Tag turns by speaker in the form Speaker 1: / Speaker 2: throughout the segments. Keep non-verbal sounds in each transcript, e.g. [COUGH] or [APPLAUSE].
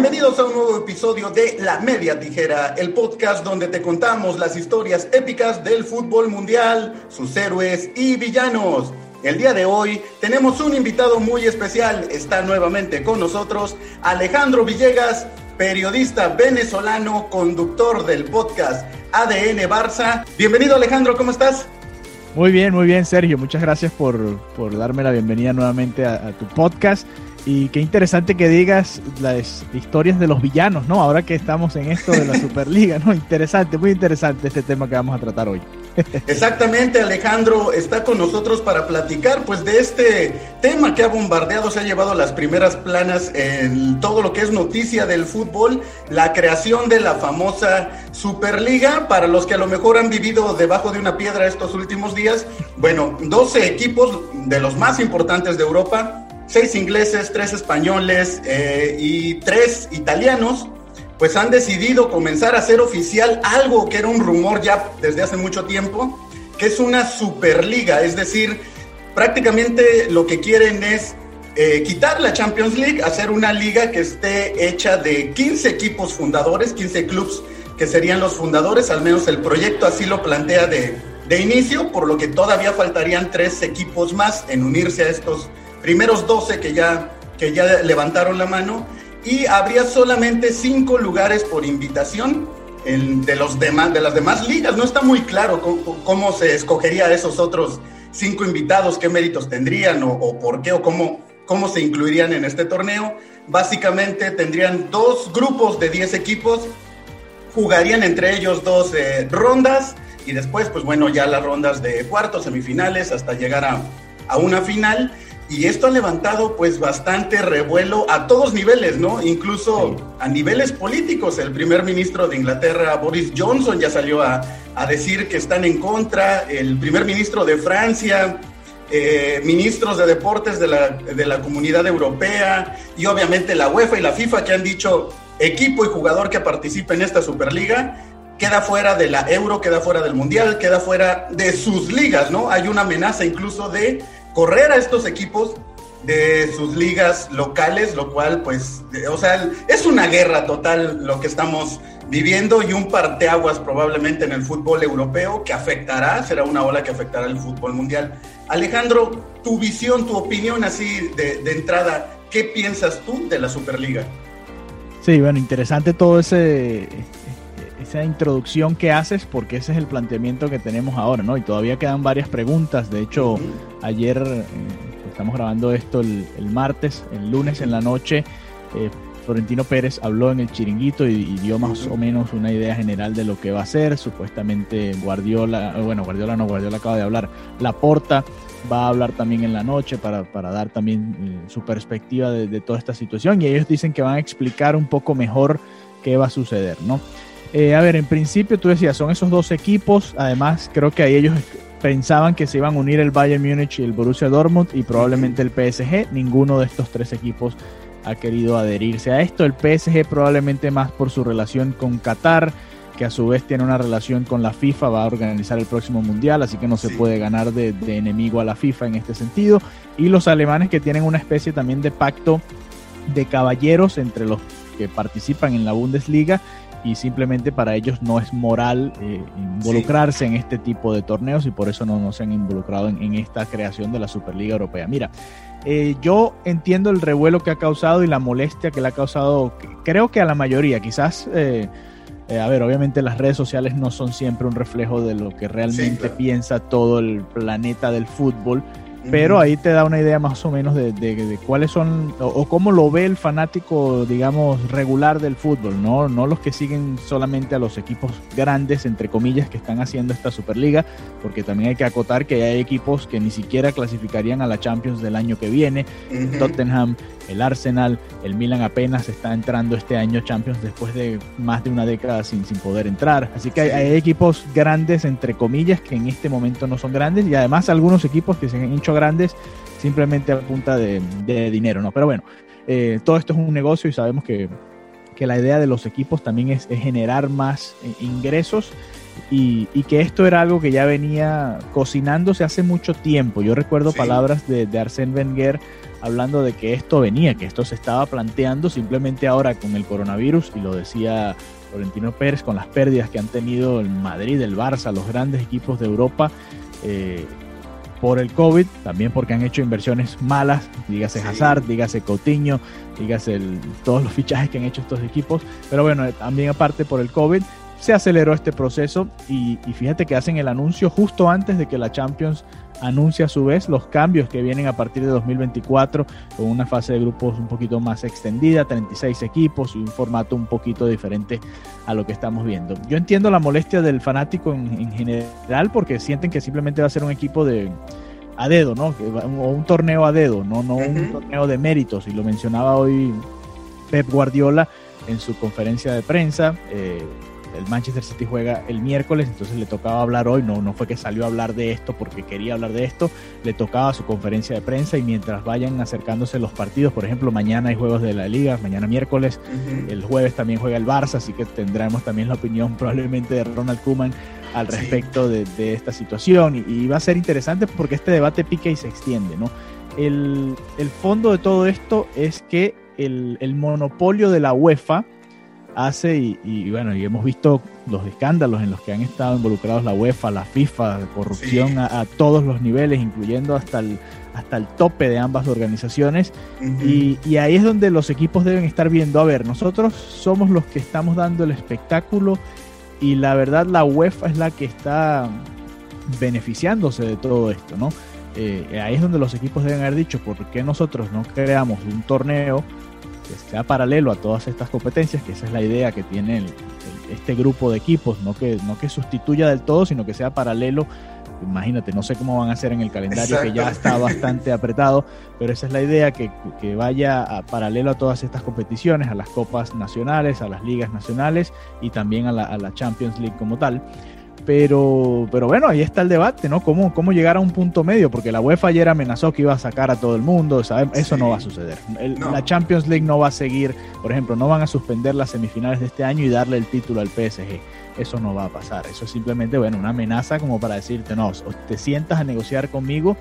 Speaker 1: Bienvenidos a un nuevo episodio de La Media Tijera, el podcast donde te contamos las historias épicas del fútbol mundial, sus héroes y villanos. El día de hoy tenemos un invitado muy especial. Está nuevamente con nosotros Alejandro Villegas, periodista venezolano, conductor del podcast ADN Barça. Bienvenido Alejandro, ¿cómo estás?
Speaker 2: Muy bien, muy bien, Sergio. Muchas gracias por, por darme la bienvenida nuevamente a, a tu podcast. Y qué interesante que digas las historias de los villanos, ¿no? Ahora que estamos en esto de la [LAUGHS] Superliga, ¿no? Interesante, muy interesante este tema que vamos a tratar hoy. [LAUGHS]
Speaker 1: Exactamente, Alejandro está con nosotros para platicar pues de este tema que ha bombardeado, se ha llevado las primeras planas en todo lo que es noticia del fútbol, la creación de la famosa Superliga, para los que a lo mejor han vivido debajo de una piedra estos últimos días, bueno, 12 equipos de los más importantes de Europa, seis ingleses, tres españoles eh, y tres italianos, pues han decidido comenzar a hacer oficial algo que era un rumor ya desde hace mucho tiempo, que es una superliga, es decir, prácticamente lo que quieren es eh, quitar la Champions League, hacer una liga que esté hecha de 15 equipos fundadores, 15 clubs que serían los fundadores, al menos el proyecto así lo plantea de, de inicio, por lo que todavía faltarían tres equipos más en unirse a estos primeros 12 que ya, que ya levantaron la mano y habría solamente cinco lugares por invitación de, los de las demás ligas. No está muy claro cómo, se escogería esos otros cinco invitados, qué méritos tendrían o, por qué o cómo, cómo se incluirían en este torneo. Básicamente tendrían dos grupos de 10 equipos, jugarían entre ellos dos eh, rondas y después, pues bueno, ya las rondas de cuartos, semifinales, hasta llegar a, a una final y esto ha levantado pues bastante revuelo a todos niveles, ¿no? Incluso a niveles políticos. El primer ministro de Inglaterra, Boris Johnson, ya salió a, decir que están en contra. El primer ministro de Francia, eh, ministros de deportes de la, de la comunidad europea y obviamente la UEFA y la FIFA que han dicho equipo y jugador que participe en esta Superliga queda fuera de la Euro, queda fuera del Mundial, queda fuera de sus ligas, ¿no? Hay una amenaza incluso de correr a estos equipos de sus ligas locales, lo cual pues, o sea, es una guerra total lo que estamos viviendo y un parteaguas probablemente en el fútbol europeo que afectará, será una ola que afectará el fútbol mundial. Alejandro, tu visión, tu opinión así de, de entrada, ¿qué piensas tú de la Superliga?
Speaker 2: Sí, bueno, interesante todo ese esa introducción que haces, porque ese es el planteamiento que tenemos ahora, ¿no? Y todavía quedan varias preguntas. De hecho, ayer, eh, estamos grabando esto el, martes, el lunes en la noche, eh, Florentino Pérez habló en el chiringuito y, dio más o menos una idea general de lo que va a hacer. Supuestamente Guardiola, eh, bueno, Guardiola no, Guardiola acaba de hablar, Laporta va a hablar también en la noche para, dar también su perspectiva de, de, toda esta situación y ellos dicen que van a explicar un poco mejor qué va a suceder, ¿no? Eh, a ver, en principio tú decías, son esos dos equipos. Además, creo que ahí ellos pensaban que se iban a unir el Bayern Múnich y el Borussia Dortmund y probablemente el PSG. Ninguno de estos tres equipos ha querido adherirse a esto. El PSG probablemente más por su relación con Qatar, que a su vez tiene una relación con la FIFA, va a organizar el próximo mundial, así que no se puede ganar de, de enemigo a la FIFA en este sentido. Y los alemanes que tienen una especie también de pacto de caballeros entre los que participan en la Bundesliga y simplemente para ellos no es moral eh, involucrarse en este tipo de torneos y por eso no, no se han involucrado en, esta creación de la Superliga Europea. Mira, eh, yo entiendo el revuelo que ha causado y la molestia que le ha causado, creo que a la mayoría, quizás... Eh, a ver, obviamente las redes sociales no son siempre un reflejo de lo que realmente piensa todo el planeta del fútbol, pero ahí te da una idea más o menos de, cuáles son o, cómo lo ve el fanático, digamos, regular del fútbol, ¿no? no los que siguen solamente a los equipos grandes, entre comillas, que están haciendo esta Superliga, porque también hay que acotar que hay equipos que ni siquiera clasificarían a la Champions del año que viene, Tottenham, el Arsenal, el Milan apenas está entrando este año Champions después de más de una década sin, sin poder entrar. Así que hay, equipos grandes, entre comillas, que en este momento no son grandes y además algunos equipos que se han hecho grandes simplemente a punta de, dinero, ¿no? Pero bueno, eh, todo esto es un negocio y sabemos que, la idea de los equipos también es, generar más eh, ingresos y, que esto era algo que ya venía cocinándose hace mucho tiempo. Yo recuerdo palabras de, de Arsène Wenger hablando de que esto venía, que esto se estaba planteando simplemente ahora con el coronavirus, y lo decía Florentino Pérez, con las pérdidas que han tenido el Madrid, el Barça, los grandes equipos de Europa. Eh, por el COVID, también porque han hecho inversiones malas, dígase Hazard, dígase Coutinho, dígase todos los fichajes que han hecho estos equipos, pero bueno, también aparte por el COVID, se aceleró este proceso y, y fíjate que hacen el anuncio justo antes de que la Champions anuncia a su vez los cambios que vienen a partir de 2024 con una fase de grupos un poquito más extendida, 36 equipos y un formato un poquito diferente a lo que estamos viendo. Yo entiendo la molestia del fanático en, general porque sienten que simplemente va a ser un equipo de a dedo, ¿no? O un torneo a dedo, no, no un torneo de méritos. Y lo mencionaba hoy Pep Guardiola en su conferencia de prensa. Eh, el Manchester City juega el miércoles, entonces le tocaba hablar hoy, no, no fue que salió a hablar de esto porque quería hablar de esto, le tocaba su conferencia de prensa y mientras vayan acercándose los partidos, por ejemplo, mañana hay juegos de la liga, mañana miércoles, el jueves también juega el Barça, así que tendremos también la opinión probablemente de Ronald Koeman al respecto de, esta situación. Y, va a ser interesante porque este debate pica y se extiende, ¿no? El, fondo de todo esto es que el, el monopolio de la UEFA, hace y, bueno, y hemos visto los escándalos en los que han estado involucrados la UEFA, la FIFA, corrupción a, todos los niveles, incluyendo hasta el, hasta el tope de ambas organizaciones. y, y, ahí es donde los equipos deben estar viendo, a ver, nosotros somos los que estamos dando el espectáculo y la verdad la UEFA es la que está beneficiándose de todo esto, ¿no? Eh, ahí es donde los equipos deben haber dicho, ¿por qué nosotros no creamos un torneo que sea paralelo a todas estas competencias, que esa es la idea que tiene este grupo de equipos, no que, no que sustituya del todo, sino que sea paralelo. Imagínate, no sé cómo van a hacer en el calendario que ya está bastante apretado, pero esa es la idea, que, que vaya a paralelo a todas estas competiciones, a las copas nacionales, a las ligas nacionales y también a la, a la Champions League como tal. Pero, pero bueno, ahí está el debate, ¿no? ¿Cómo, ¿Cómo llegar a un punto medio? Porque la UEFA ayer amenazó que iba a sacar a todo el mundo, ¿sabes? Eso no va a suceder. La Champions League no va a seguir, por ejemplo, no van a suspender las semifinales de este año y darle el título al PSG. Eso no va a pasar. Eso es simplemente, bueno, una amenaza como para decirte, no, te sientas a negociar conmigo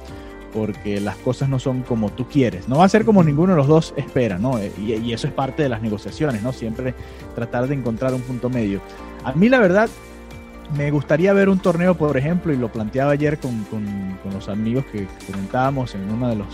Speaker 2: porque las cosas no son como tú quieres. No va a ser como ninguno de los dos espera, ¿no? Y, y, eso es parte de las negociaciones, ¿no? Siempre tratar de encontrar un punto medio. A mí la verdad me gustaría ver un torneo, por ejemplo, y lo planteaba ayer con, los amigos que comentábamos en uno de los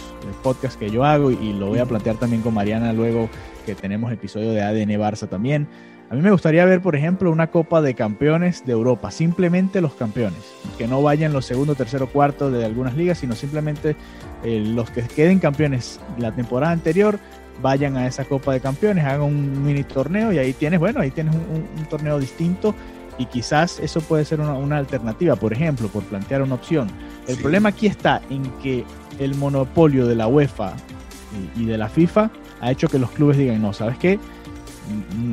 Speaker 2: podcasts que yo hago, y lo voy a plantear también con Mariana luego que tenemos episodio de ADN Barça también. A mí me gustaría ver, por ejemplo, una Copa de Campeones de Europa, simplemente los campeones, que no vayan los segundo, tercero, cuarto de algunas ligas, sino simplemente eh, los que queden campeones la temporada anterior vayan a esa Copa de Campeones, hagan un mini torneo y ahí tienes, bueno, ahí tienes un torneo distinto y quizás eso puede ser una, alternativa, por ejemplo, por plantear una opción. El problema aquí está en que el monopolio de la UEFA y, de la FIFA ha hecho que los clubes digan, no, ¿sabes qué?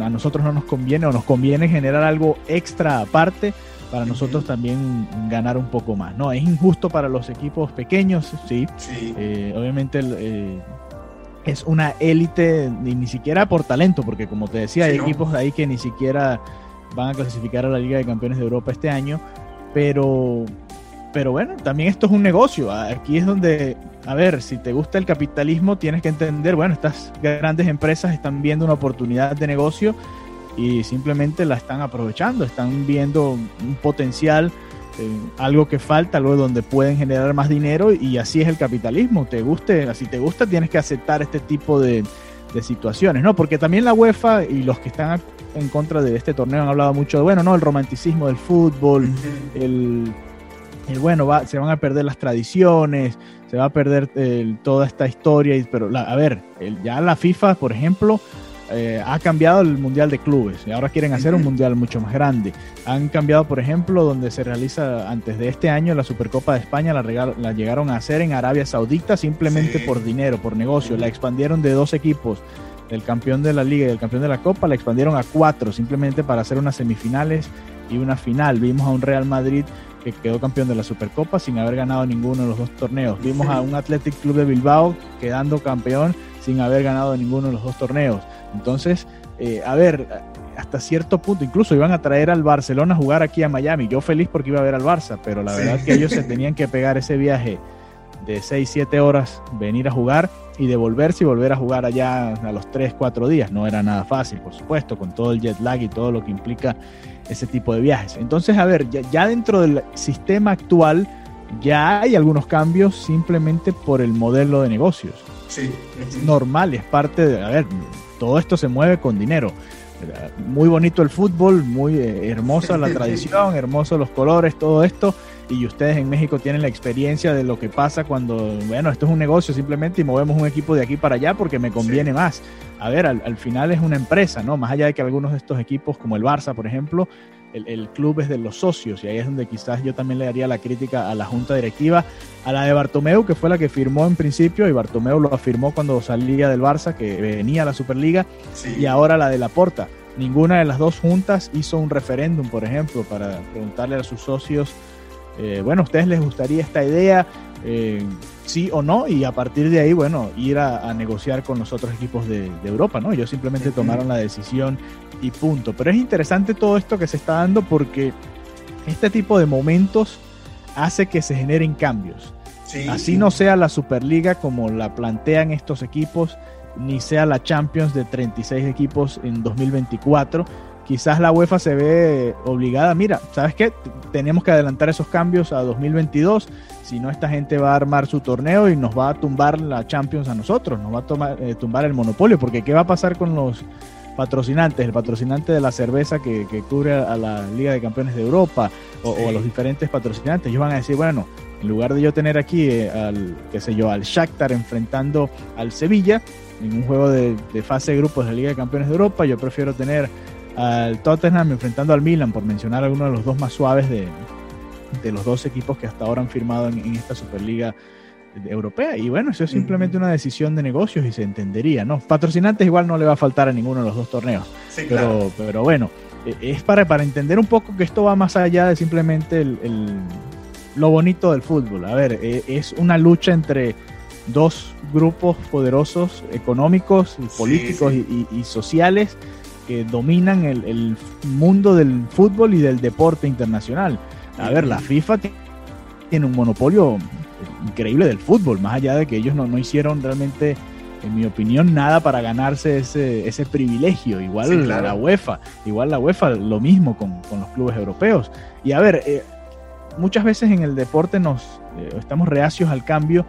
Speaker 2: A nosotros no nos conviene o nos conviene generar algo extra aparte para nosotros también ganar un poco más. No, es injusto para los equipos pequeños, sí. Eh, obviamente eh, es una élite, ni siquiera por talento, porque como te decía, hay equipos ahí que ni siquiera van a clasificar a la Liga de Campeones de Europa este año, pero, pero bueno, también esto es un negocio. Aquí es donde, a ver, si te gusta el capitalismo, tienes que entender, bueno, estas grandes empresas están viendo una oportunidad de negocio y simplemente la están aprovechando, están viendo un potencial, eh, algo que falta, algo donde pueden generar más dinero y así es el capitalismo. Te guste, así te gusta, tienes que aceptar este tipo de, de situaciones, ¿no? Porque también la UEFA y los que están en contra de este torneo han hablado mucho de, bueno, ¿no? El romanticismo del fútbol, el, el bueno, va, se van a perder las tradiciones, se va a perder toda esta historia, pero a ver, ya la FIFA, por ejemplo, eh, ha cambiado el Mundial de Clubes y ahora quieren hacer un Mundial mucho más grande. Han cambiado, por ejemplo, donde se realiza antes de este año la Supercopa de España, la, la llegaron a hacer en Arabia Saudita simplemente por dinero, por negocio. La expandieron de dos equipos, el campeón de la liga y el campeón de la Copa, la expandieron a cuatro simplemente para hacer unas semifinales y una final. Vimos a un Real Madrid que quedó campeón de la Supercopa sin haber ganado ninguno de los dos torneos. Vimos a un Athletic Club de Bilbao quedando campeón sin haber ganado ninguno de los dos torneos. Entonces, eh, a ver, hasta cierto punto, incluso iban a traer al Barcelona a jugar aquí a Miami. Yo feliz porque iba a ver al Barça, pero la verdad que ellos se tenían que pegar ese viaje de 6, 7 horas, venir a jugar y devolverse y volver a jugar allá a los 3, 4 días. No era nada fácil, por supuesto, con todo el jet lag y todo lo que implica ese tipo de viajes. Entonces, a ver, ya, dentro del sistema actual ya hay algunos cambios simplemente por el modelo de negocios.
Speaker 1: Sí.
Speaker 2: Es normal, es parte de, a ver, todo esto se mueve con dinero. Muy bonito el fútbol, muy eh, hermosa la [LAUGHS] tradición, hermosos los colores, todo esto. Y ustedes en México tienen la experiencia de lo que pasa cuando, bueno, esto es un negocio simplemente y movemos un equipo de aquí para allá porque me conviene más. A ver, al, final es una empresa, ¿no? Más allá de que algunos de estos equipos, como el Barça, por ejemplo, el, club es de los socios y ahí es donde quizás yo también le daría la crítica a la junta directiva, a la de Bartomeu, que fue la que firmó en principio y Bartomeu lo afirmó cuando salía del Barça, que venía a la Superliga, y ahora la de la Porta. Ninguna de las dos juntas hizo un referéndum, por ejemplo, para preguntarle a sus socios, eh, bueno, ¿a ustedes les gustaría esta idea? Eh, sí o no, y a partir de ahí, bueno, ir a, negociar con los otros equipos de, Europa, ¿no? Ellos simplemente tomaron la decisión y punto. Pero es interesante todo esto que se está dando porque este tipo de momentos hace que se generen cambios. Así no sea la Superliga como la plantean estos equipos, ni sea la Champions de 36 equipos en 2024. Quizás la UEFA se ve obligada, mira, ¿sabes qué? Tenemos que adelantar esos cambios a 2022 si no, esta gente va a armar su torneo y nos va a tumbar la Champions a nosotros, nos va a tomar, eh, tumbar el monopolio, porque ¿qué va a pasar con los patrocinantes? El patrocinante de la cerveza que, cubre a, la Liga de Campeones de Europa o, a los diferentes patrocinantes, ellos van a decir, bueno, en lugar de yo tener aquí eh, al, qué sé yo, al Shakhtar enfrentando al Sevilla en un juego de, de fase de grupos de la Liga de Campeones de Europa, yo prefiero tener al Tottenham enfrentando al Milan, por mencionar alguno de los dos más suaves de, de los dos equipos que hasta ahora han firmado en, esta Superliga europea. Y bueno, eso es simplemente una decisión de negocios y se entendería, ¿no? Patrocinantes igual no le va a faltar a ninguno de los dos torneos. pero, pero bueno, e, es para, para entender un poco que esto va más allá de simplemente el, lo bonito del fútbol. A ver, e, es una lucha entre dos grupos poderosos económicos, y políticos Y, sociales que dominan el, el mundo del fútbol y del deporte internacional. A ver, la FIFA tiene un monopolio increíble del fútbol, más allá de que ellos no, hicieron realmente, en mi opinión, nada para ganarse ese, ese privilegio. Igual la UEFA, igual la UEFA lo mismo con, los clubes europeos. Y a ver, eh, muchas veces en el deporte nos eh, estamos reacios al cambio,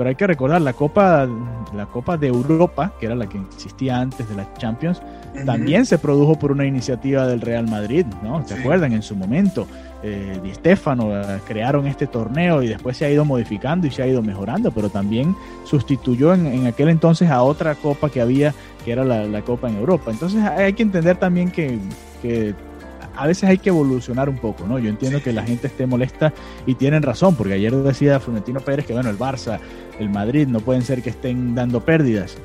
Speaker 2: pero hay que recordar la Copa, la Copa de Europa, que era la que existía antes de la Champions, también se produjo por una iniciativa del Real Madrid, ¿no? ¿Se acuerdan? En su momento eh, Di Stefano eh, crearon este torneo y después se ha ido modificando y se ha ido mejorando, pero también sustituyó en, aquel entonces a otra copa que había, que era la, Copa en Europa. Entonces hay que entender también que, a veces hay que evolucionar un poco, ¿no? Yo entiendo que la gente esté molesta y tienen razón, porque ayer decía Florentino Pérez que, bueno, el Barça, el Madrid no pueden ser que estén dando pérdidas.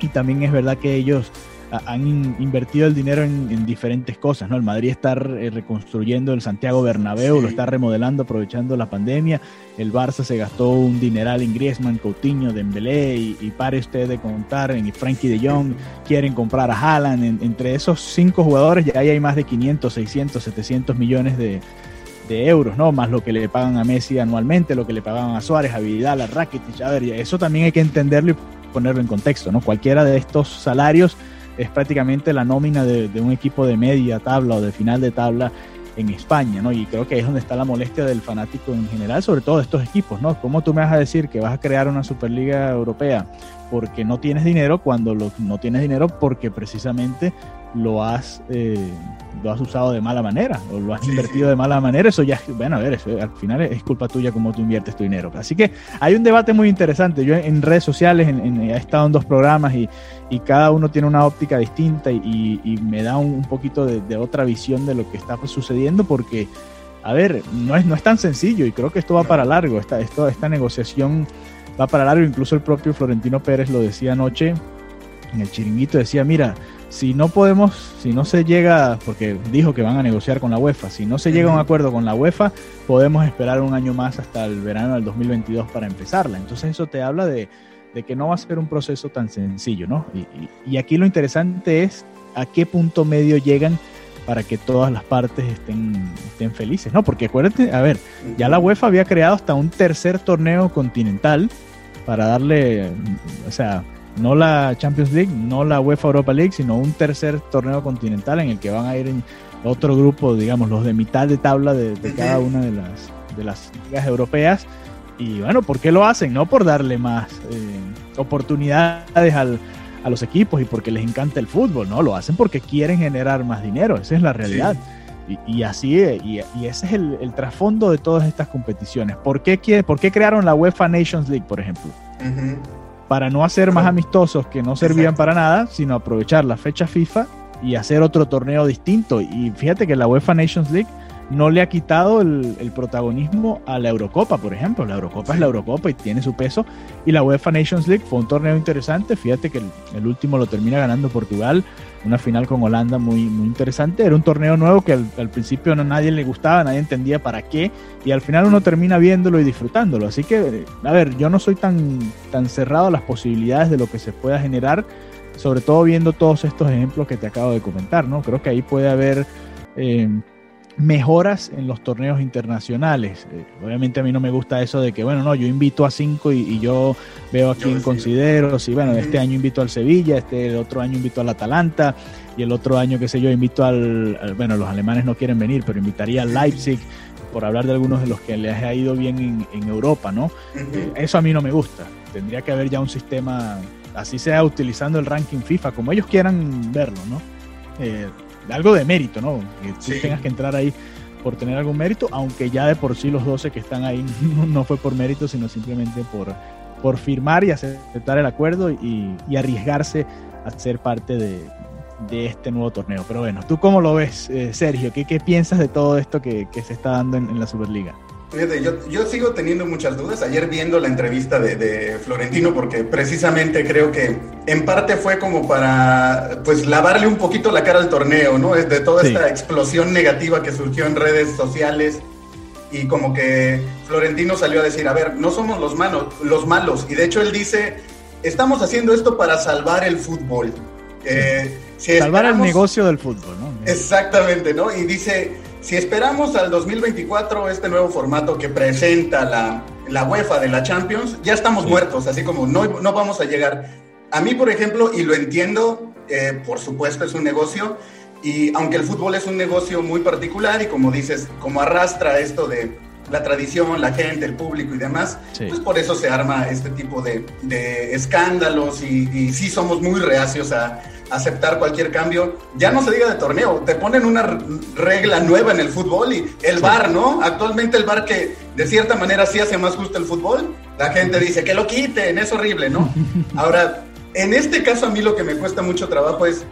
Speaker 2: Y también es verdad que ellos han invertido el dinero en, diferentes cosas, ¿no? El Madrid está reconstruyendo el Santiago Bernabéu, lo está remodelando aprovechando la pandemia. El Barça se gastó un dineral en Griezmann, Coutinho, Dembélé y, y pare usted de contar en Frankie de Jong, quieren comprar a Haaland. entre esos cinco jugadores ya hay más de 500, 600, 700 millones de, euros, ¿no? Más lo que le pagan a Messi anualmente, lo que le pagaban a Suárez, a Vidal, a Rakitic. A ver, eso también hay que entenderlo y ponerlo en contexto, ¿no? Cualquiera de estos salarios es prácticamente la nómina de, un equipo de media tabla o de final de tabla en España, ¿no? Y creo que es donde está la molestia del fanático en general, sobre todo de estos equipos, ¿no? ¿Cómo tú me vas a decir que vas a crear una Superliga Europea porque no tienes dinero cuando no tienes dinero porque precisamente lo has, eh, lo has usado de mala manera o lo has invertido de mala manera, eso ya, bueno, a ver, eso al final es culpa tuya cómo tú inviertes tu dinero. Así que hay un debate muy interesante. Yo en redes sociales he estado en dos programas y, y, cada uno tiene una óptica distinta y, y me da un, poquito de, otra visión de lo que está sucediendo porque, a ver, no es, no es tan sencillo y creo que esto va para largo, esta, esto, esta negociación va para largo, incluso el propio Florentino Pérez lo decía anoche en el chiringuito, decía, mira, si no podemos, si no se llega, porque dijo que van a negociar con la UEFA, si no se llega a un acuerdo con la UEFA, podemos esperar un año más hasta el verano del 2022 para empezarla. Entonces eso te habla de, que no va a ser un proceso tan sencillo, ¿no? Y, aquí lo interesante es a qué punto medio llegan para que todas las partes estén, estén felices, ¿no? Porque acuérdate, a ver, ya la UEFA había creado hasta un tercer torneo continental para darle, o sea, no la Champions League, no la UEFA Europa League, sino un tercer torneo continental en el que van a ir en otro grupo, digamos, los de mitad de tabla de, cada una de las, de las ligas europeas. Y bueno, ¿por qué lo hacen? No por darle más eh, oportunidades al, a los equipos y porque les encanta el fútbol, no, lo hacen porque quieren generar más dinero, esa es la realidad. Y, así, y, ese es el, trasfondo de todas estas competiciones. ¿Por qué, ¿Por qué crearon la UEFA Nations League, por ejemplo? para no hacer más amistosos que no servían para nada, sino aprovechar la fecha FIFA y hacer otro torneo distinto. Y fíjate que la UEFA Nations League no le ha quitado el, protagonismo a la Eurocopa, por ejemplo. La Eurocopa es la Eurocopa y tiene su peso. Y la UEFA Nations League fue un torneo interesante. Fíjate que el, último lo termina ganando Portugal. Una final con Holanda muy, muy interesante. Era un torneo nuevo que al, principio no nadie le gustaba, nadie entendía para qué. Y al final uno termina viéndolo y disfrutándolo. Así que, a ver, yo no soy tan, tan cerrado a las posibilidades de lo que se pueda generar. Sobre todo viendo todos estos ejemplos que te acabo de comentar, ¿no? Creo que ahí puede haber... Eh, mejoras en los torneos internacionales. Eh, obviamente a mí no me gusta eso de que, bueno, no, yo invito a cinco y, yo veo a quién considero. Si, bueno, este año invito al Sevilla, este otro año invito al Atalanta y el otro año, qué sé yo, invito al, bueno, los alemanes no quieren venir, pero invitaría al Leipzig por hablar de algunos de los que les ha ido bien en, Europa, ¿no? Eh, eso a mí no me gusta. Tendría que haber ya un sistema, así sea utilizando el ranking FIFA, como ellos quieran verlo, ¿no? Eh, algo de mérito, ¿no? Que tú tengas que entrar ahí por tener algún mérito, aunque ya de por sí los 12 que están ahí [LAUGHS] no fue por mérito, sino simplemente por, por firmar y aceptar el acuerdo y, arriesgarse a ser parte de, este nuevo torneo. Pero bueno, ¿tú cómo lo ves, eh, Sergio? ¿Qué, ¿Qué, piensas de todo esto que, se está dando en la Superliga?
Speaker 1: Fíjate, yo, yo, sigo teniendo muchas dudas. Ayer viendo la entrevista de, Florentino, porque precisamente creo que en parte fue como para pues lavarle un poquito la cara al torneo, ¿no? Es de toda esta explosión negativa que surgió en redes sociales y como que Florentino salió a decir, a ver, no somos los malos, los malos. Y de hecho él dice, estamos haciendo esto para salvar el fútbol.
Speaker 2: Eh, salvar el negocio del fútbol, ¿no?
Speaker 1: Exactamente, ¿no? Y dice, si esperamos al 2024 este nuevo formato que presenta la, la UEFA de la Champions, ya estamos muertos, así como no, no vamos a llegar. A mí, por ejemplo, y lo entiendo, eh, por supuesto es un negocio, y aunque el fútbol es un negocio muy particular y como dices, como arrastra esto de la tradición, la gente, el público y demás, pues por eso se arma este tipo de, de escándalos y, y sí somos muy reacios a, aceptar cualquier cambio. Ya no se diga de torneo, te ponen una regla nueva en el fútbol y el bar, ¿no? Actualmente el bar que de cierta manera sí hace más justo el fútbol, la gente dice que lo quiten, es horrible, ¿no? [LAUGHS] Ahora, en este caso a mí lo que me cuesta mucho trabajo es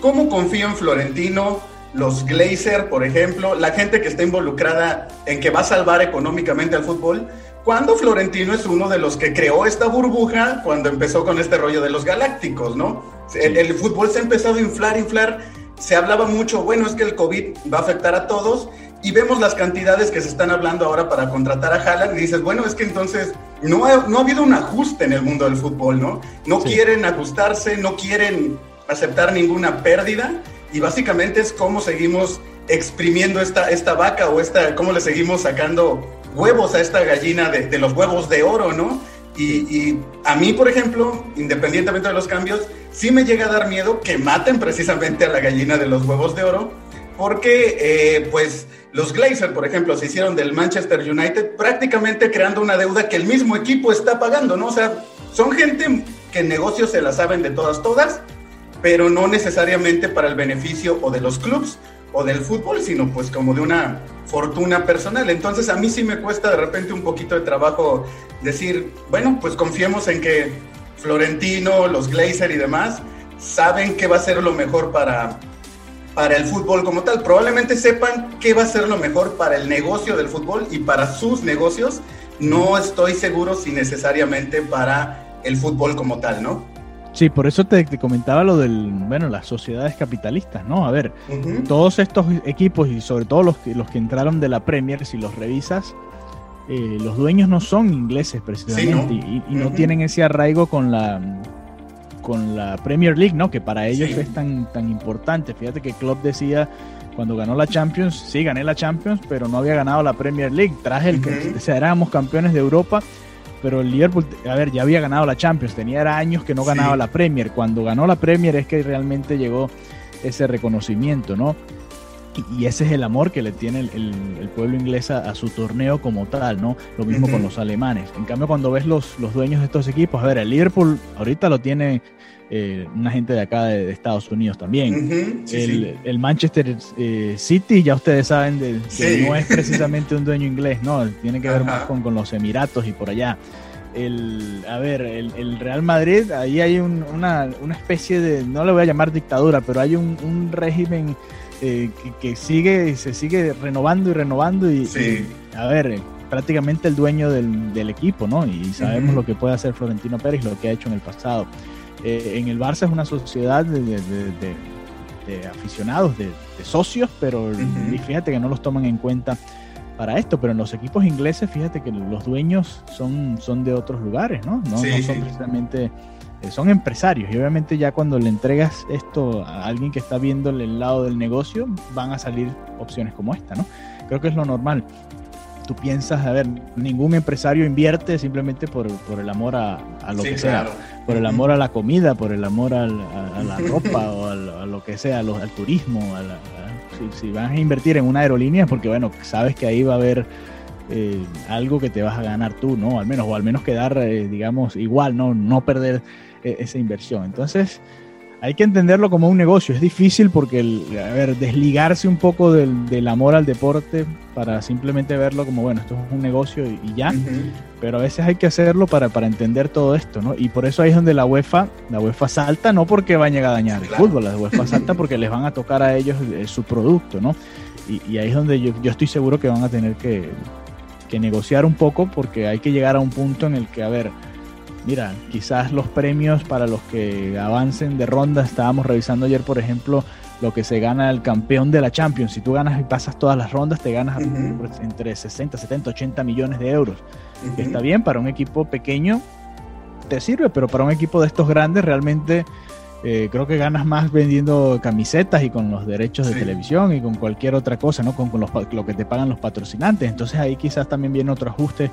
Speaker 1: cómo confío en Florentino, los Glazer, por ejemplo, la gente que está involucrada en que va a salvar económicamente al fútbol, cuando Florentino es uno de los que creó esta burbuja cuando empezó con este rollo de los galácticos, ¿no? El, fútbol se ha empezado a inflar, inflar. Se hablaba mucho, bueno, es que el COVID va a afectar a todos y vemos las cantidades que se están hablando ahora para contratar a Haaland y dices, bueno, es que entonces no ha, no ha habido un ajuste en el mundo del fútbol, ¿no? No quieren ajustarse, no quieren aceptar ninguna pérdida y básicamente es cómo seguimos exprimiendo esta, esta vaca o esta, cómo le seguimos sacando huevos a esta gallina de, los huevos de oro, ¿no? Y, a mí, por ejemplo, independientemente de los cambios, sí me llega a dar miedo que maten precisamente a la gallina de los huevos de oro, porque eh, pues los Glazer, por ejemplo, se hicieron del Manchester United prácticamente creando una deuda que el mismo equipo está pagando, ¿no? O sea, son gente que negocios se la saben de todas, todas, pero no necesariamente para el beneficio o de los clubs o del fútbol, sino pues como de una fortuna personal. Entonces a mí sí me cuesta de repente un poquito de trabajo decir, bueno, pues confiemos en que Florentino, los Glazer y demás saben qué va a ser lo mejor para, para el fútbol como tal. Probablemente sepan qué va a ser lo mejor para el negocio del fútbol y para sus negocios. No estoy seguro si necesariamente para el fútbol como tal, ¿no?
Speaker 2: Sí, por eso te, comentaba lo del, bueno, las sociedades capitalistas, ¿no? A ver, todos estos equipos y sobre todo los que, los que entraron de la Premier, si los revisas, eh, los dueños no son ingleses precisamente y, no tienen ese arraigo con la con la Premier League, ¿no? Que para ellos es tan, tan importante. Fíjate que Klopp decía cuando ganó la Champions, sí, gané la Champions, pero no había ganado la Premier League. Traje el, que o sea, éramos campeones de Europa pero el Liverpool, a ver, ya había ganado la Champions, tenía años que no ganaba la Premier. Cuando ganó la Premier es que realmente llegó ese reconocimiento, ¿no? Y, ese es el amor que le tiene el, pueblo inglés a, su torneo como tal, ¿no? Lo mismo con los alemanes. En cambio, cuando ves los, los dueños de estos equipos, a ver, el Liverpool ahorita lo tiene eh, una gente de acá de, Estados Unidos también. el, Manchester eh, City, ya ustedes saben de, que no es precisamente un dueño inglés, no, tiene que ver más con, con, los Emiratos y por allá. El, a ver, el, Real Madrid, ahí hay una, una, especie de, no le voy a llamar dictadura, pero hay un, un régimen eh, que, sigue, se sigue renovando y renovando y, a ver, prácticamente el dueño del, del equipo, ¿no? Y sabemos lo que puede hacer Florentino Pérez, lo que ha hecho en el pasado. Eh, en el Barça es una sociedad de, aficionados, de, socios, pero fíjate que no los toman en cuenta para esto, pero en los equipos ingleses, fíjate que los dueños son, son de otros lugares, ¿no? No, son precisamente, eh, son empresarios y obviamente ya cuando le entregas esto a alguien que está viendo el lado del negocio, van a salir opciones como esta, ¿no? Creo que es lo normal. Tú piensas, a ver, ningún empresario invierte simplemente por, el amor a, lo que sea, por el amor a la comida, por el amor a, la [LAUGHS] ropa o a, lo que sea, al turismo. si, vas a invertir en una aerolínea porque, bueno, sabes que ahí va a haber eh, algo que te vas a ganar tú, ¿no? Al menos, o al menos quedar, eh, digamos, igual, ¿no? No perder eh, esa inversión. Entonces, hay que entenderlo como un negocio. Es difícil porque, el, a ver, desligarse un poco del, amor al deporte para simplemente verlo como, bueno, esto es un negocio y, ya. Pero a veces hay que hacerlo para, para entender todo esto, ¿no? Y por eso ahí es donde la UEFA, la UEFA salta, no porque vayan a dañar el fútbol, la UEFA [LAUGHS] salta porque les van a tocar a ellos eh, su producto, ¿no? Y, ahí es donde yo, yo, estoy seguro que van a tener que, que negociar un poco porque hay que llegar a un punto en el que, a ver, mira, quizás los premios para los que avancen de ronda, estábamos revisando ayer, por ejemplo, lo que se gana el campeón de la Champions. Si tú ganas y pasas todas las rondas, te ganas entre 60, 70, 80 millones de euros. Está bien para un equipo pequeño, te sirve, pero para un equipo de estos grandes realmente eh, creo que ganas más vendiendo camisetas y con los derechos de televisión y con cualquier otra cosa, ¿no? Con, con los, lo que te pagan los patrocinantes. Entonces ahí quizás también viene otro ajuste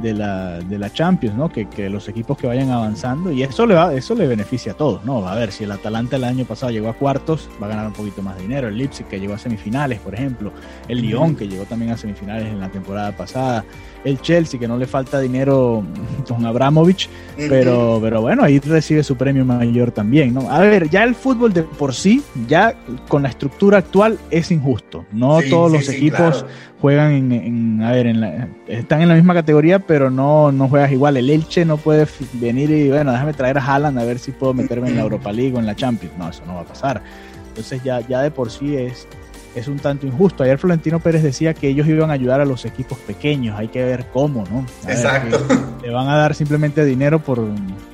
Speaker 2: de la, de la Champions, ¿no? Que, que, los equipos que vayan avanzando y eso le va, eso le beneficia a todos, ¿no? A ver, si el Atalanta el año pasado llegó a cuartos, va a ganar un poquito más de dinero, el Leipzig que llegó a semifinales, por ejemplo, el Lyon que llegó también a semifinales en la temporada pasada, el Chelsea que no le falta dinero [LAUGHS] con Abramovich, pero, pero bueno, ahí recibe su premio mayor también, ¿no? A ver, ya el fútbol de por sí, ya con la estructura actual es injusto, no todos los equipos juegan en, a ver, en están en la misma categoría, pero no, no juegas igual. El Elche no puede venir y, bueno, déjame traer a Haaland a ver si puedo meterme en la Europa League o en la Champions. No, eso no va a pasar. Entonces ya, ya de por sí es, es un tanto injusto. Ayer Florentino Pérez decía que ellos iban a ayudar a los equipos pequeños, hay que ver cómo, ¿no?
Speaker 1: Exacto.
Speaker 2: Le van a dar simplemente dinero por, o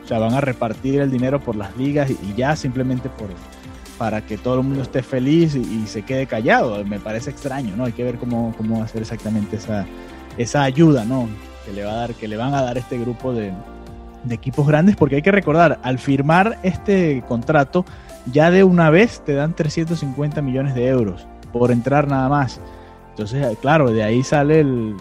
Speaker 2: sea, van a repartir el dinero por las ligas y ya simplemente por para que todo el mundo esté feliz y, se quede callado. Me parece extraño, ¿no? Hay que ver cómo, cómo hacer exactamente esa, esa ayuda, ¿no? Que le va a dar, que le van a dar este grupo de, equipos grandes, porque hay que recordar, al firmar este contrato, ya de una vez te dan 350 millones de euros por entrar nada más. Entonces, claro, de ahí sale el,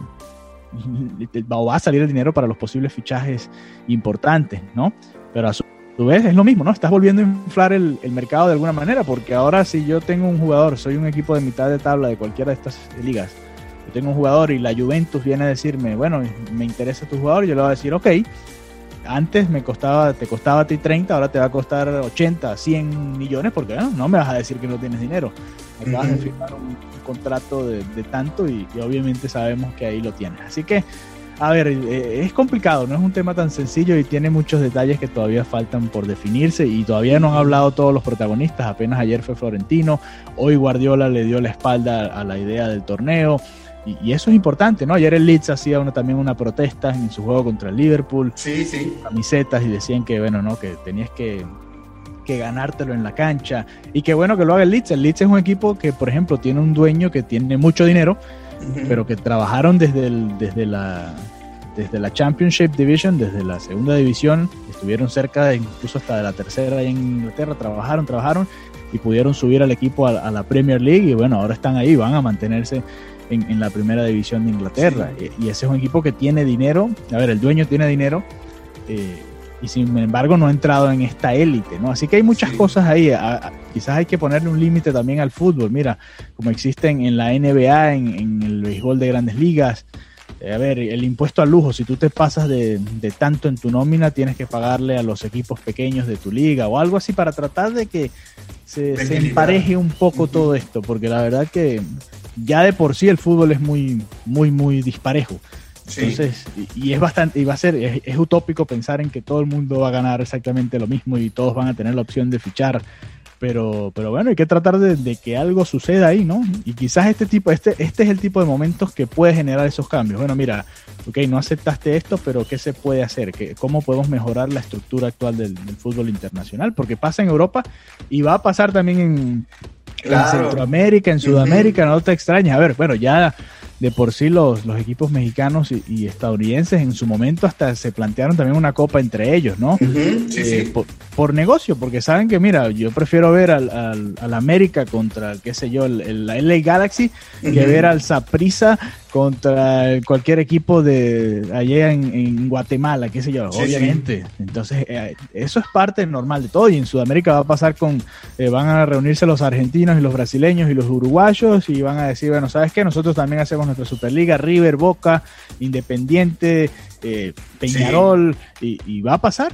Speaker 2: [LAUGHS] va a salir el dinero para los posibles fichajes importantes, ¿no? Pero a su vez es lo mismo, ¿no? Estás volviendo a inflar el, el, mercado de alguna manera, porque ahora si yo tengo un jugador, soy un equipo de mitad de tabla de cualquiera de estas ligas, tengo un jugador y la Juventus viene a decirme, bueno, me interesa tu jugador, yo le voy a decir, ok, antes me costaba, te costaba a ti 30, ahora te va a costar 80, 100 millones, porque no me vas a decir que no tienes dinero. Acabas de firmar un, contrato de, tanto y, obviamente sabemos que ahí lo tienes. Así que, a ver, eh, es complicado, no es un tema tan sencillo y tiene muchos detalles que todavía faltan por definirse y todavía no han hablado todos los protagonistas. Apenas ayer fue Florentino, hoy Guardiola le dio la espalda a la idea del torneo. Y, eso es importante, ¿no? Ayer el Leeds hacía una, también una protesta en su juego contra el Liverpool.
Speaker 1: Sí, sí.
Speaker 2: Camisetas y decían que, bueno, ¿no? Que tenías que, que ganártelo en la cancha. Y qué bueno que lo haga el Leeds. El Leeds es un equipo que, por ejemplo, tiene un dueño que tiene mucho dinero, pero que trabajaron desde, el, desde, la, desde la Championship Division, desde la segunda división, estuvieron cerca incluso hasta de la tercera en Inglaterra, trabajaron, trabajaron y pudieron subir al equipo a, a la Premier League y bueno, ahora están ahí, van a mantenerse en, la primera división de Inglaterra. Y, ese es un equipo que tiene dinero, a ver, el dueño tiene dinero, eh, y sin embargo no ha entrado en esta élite, ¿no? Así que hay muchas cosas ahí. quizás hay que ponerle un límite también al fútbol. Mira, como existen en la NBA, en, el béisbol de grandes ligas. Eh, a ver, el impuesto al lujo, si tú te pasas de, tanto en tu nómina, tienes que pagarle a los equipos pequeños de tu liga o algo así para tratar de que se, se empareje un poco todo esto, porque la verdad que ya de por sí el fútbol es muy, muy, muy disparejo. Entonces, y, es bastante, y va a ser, es, utópico pensar en que todo el mundo va a ganar exactamente lo mismo y todos van a tener la opción de fichar. Pero, pero bueno, hay que tratar de, que algo suceda ahí, ¿no? Y quizás este tipo, este, este es el tipo de momentos que puede generar esos cambios. Bueno, mira, ok, no aceptaste esto, pero ¿qué se puede hacer? ¿Qué, ¿Cómo podemos mejorar la estructura actual del, del, fútbol internacional? Porque pasa en Europa y va a pasar también en, en Centroamérica, en Sudamérica, no te extrañas. A ver, bueno, ya de por sí los, los equipos mexicanos y, estadounidenses en su momento hasta se plantearon también una copa entre ellos, ¿no?
Speaker 1: sí,
Speaker 2: eh, Por, negocio, porque saben que, mira, yo prefiero ver al, al, América contra, qué sé yo, el, el LA Galaxy, que ver al Saprisa contra cualquier equipo de allá en, Guatemala, qué sé yo, obviamente. Entonces, eh, eso es parte normal de todo y en Sudamérica va a pasar con, eh, van a reunirse los argentinos y los brasileños y los uruguayos y van a decir, bueno, ¿sabes qué? Nosotros también hacemos nuestra Superliga, River, Boca, Independiente, eh, Peñarol, y, va a pasar,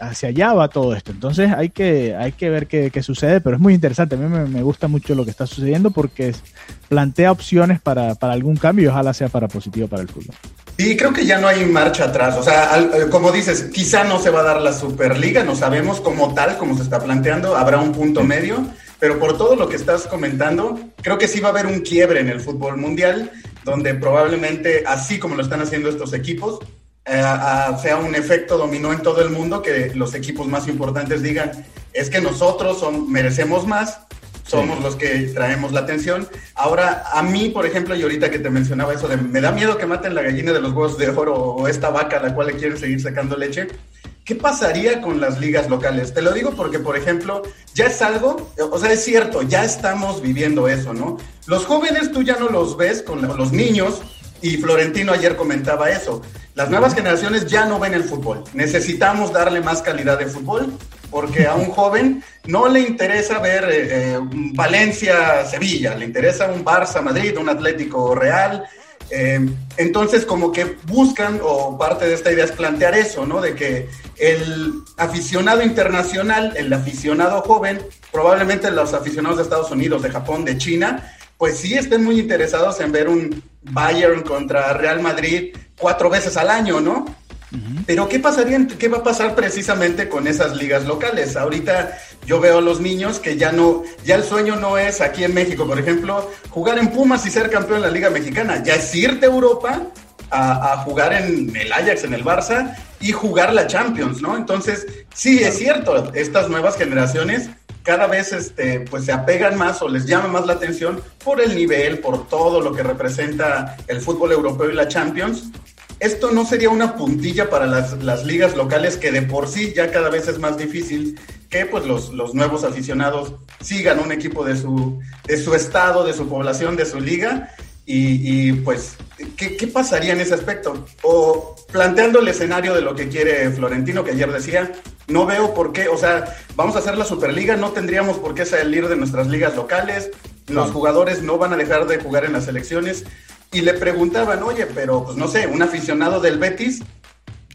Speaker 2: hacia allá va todo esto. Entonces hay que, hay que ver qué, sucede, pero es muy interesante, a mí me, me, gusta mucho lo que está sucediendo porque plantea opciones para, para algún cambio y ojalá sea para positivo para el fútbol.
Speaker 1: Sí, creo que ya no hay marcha atrás. O sea, eh, como dices, quizá no se va a dar la Superliga, no sabemos como tal, como se está planteando, habrá un punto medio, pero por todo lo que estás comentando, creo que sí va a haber un quiebre en el fútbol mundial, donde probablemente, así como lo están haciendo estos equipos, eh, sea un efecto dominó en todo el mundo, que los equipos más importantes digan, es que nosotros son, merecemos más somos los que traemos la atención. Ahora, a mí, por ejemplo, y ahorita que te mencionaba eso de me da miedo que maten la gallina de los huevos de oro o esta vaca a la cual le quieren seguir sacando leche. ¿Qué pasaría con las ligas locales? Te lo digo porque, por ejemplo, ya es algo, o sea, es cierto, ya estamos viviendo eso, ¿no? Los jóvenes tú ya no los ves con los niños, y Florentino ayer comentaba eso. Las nuevas generaciones ya no ven el fútbol. Necesitamos darle más calidad de fútbol porque a un joven no le interesa ver eh, eh, Valencia-Sevilla, le interesa un Barça-Madrid, un Atlético Real. Eh, entonces, como que buscan, o parte de esta idea es plantear eso, ¿no? De que el aficionado internacional, el aficionado joven, probablemente los aficionados de Estados Unidos, de Japón, de China, pues sí estén muy interesados en ver un Bayern contra Real Madrid cuatro veces al año, ¿no? Pero ¿qué pasaría, qué va a pasar precisamente con esas ligas locales? Ahorita yo veo a los niños que ya no, ya el sueño no es aquí en México, por ejemplo, jugar en Pumas y ser campeón de la Liga Mexicana, ya es irte a Europa a, jugar en el Ajax, en el Barça y jugar la Champions, ¿no? Entonces, sí, es cierto, estas nuevas generaciones cada vez este, pues se apegan más o les llama más la atención por el nivel, por todo lo que representa el fútbol europeo y la Champions, esto no sería una puntilla para las, ligas locales que de por sí ya cada vez es más difícil que pues los, los nuevos aficionados sigan un equipo de su, de su estado, de su población, de su liga. Y, pues, ¿qué, ¿qué, pasaría en ese aspecto? O planteando el escenario de lo que quiere Florentino, que ayer decía, no veo por qué, o sea, vamos a hacer la Superliga, no tendríamos por qué salir de nuestras ligas locales, los jugadores no van a dejar de jugar en las elecciones. Y le preguntaban, oye, pero pues no sé, un aficionado del Betis,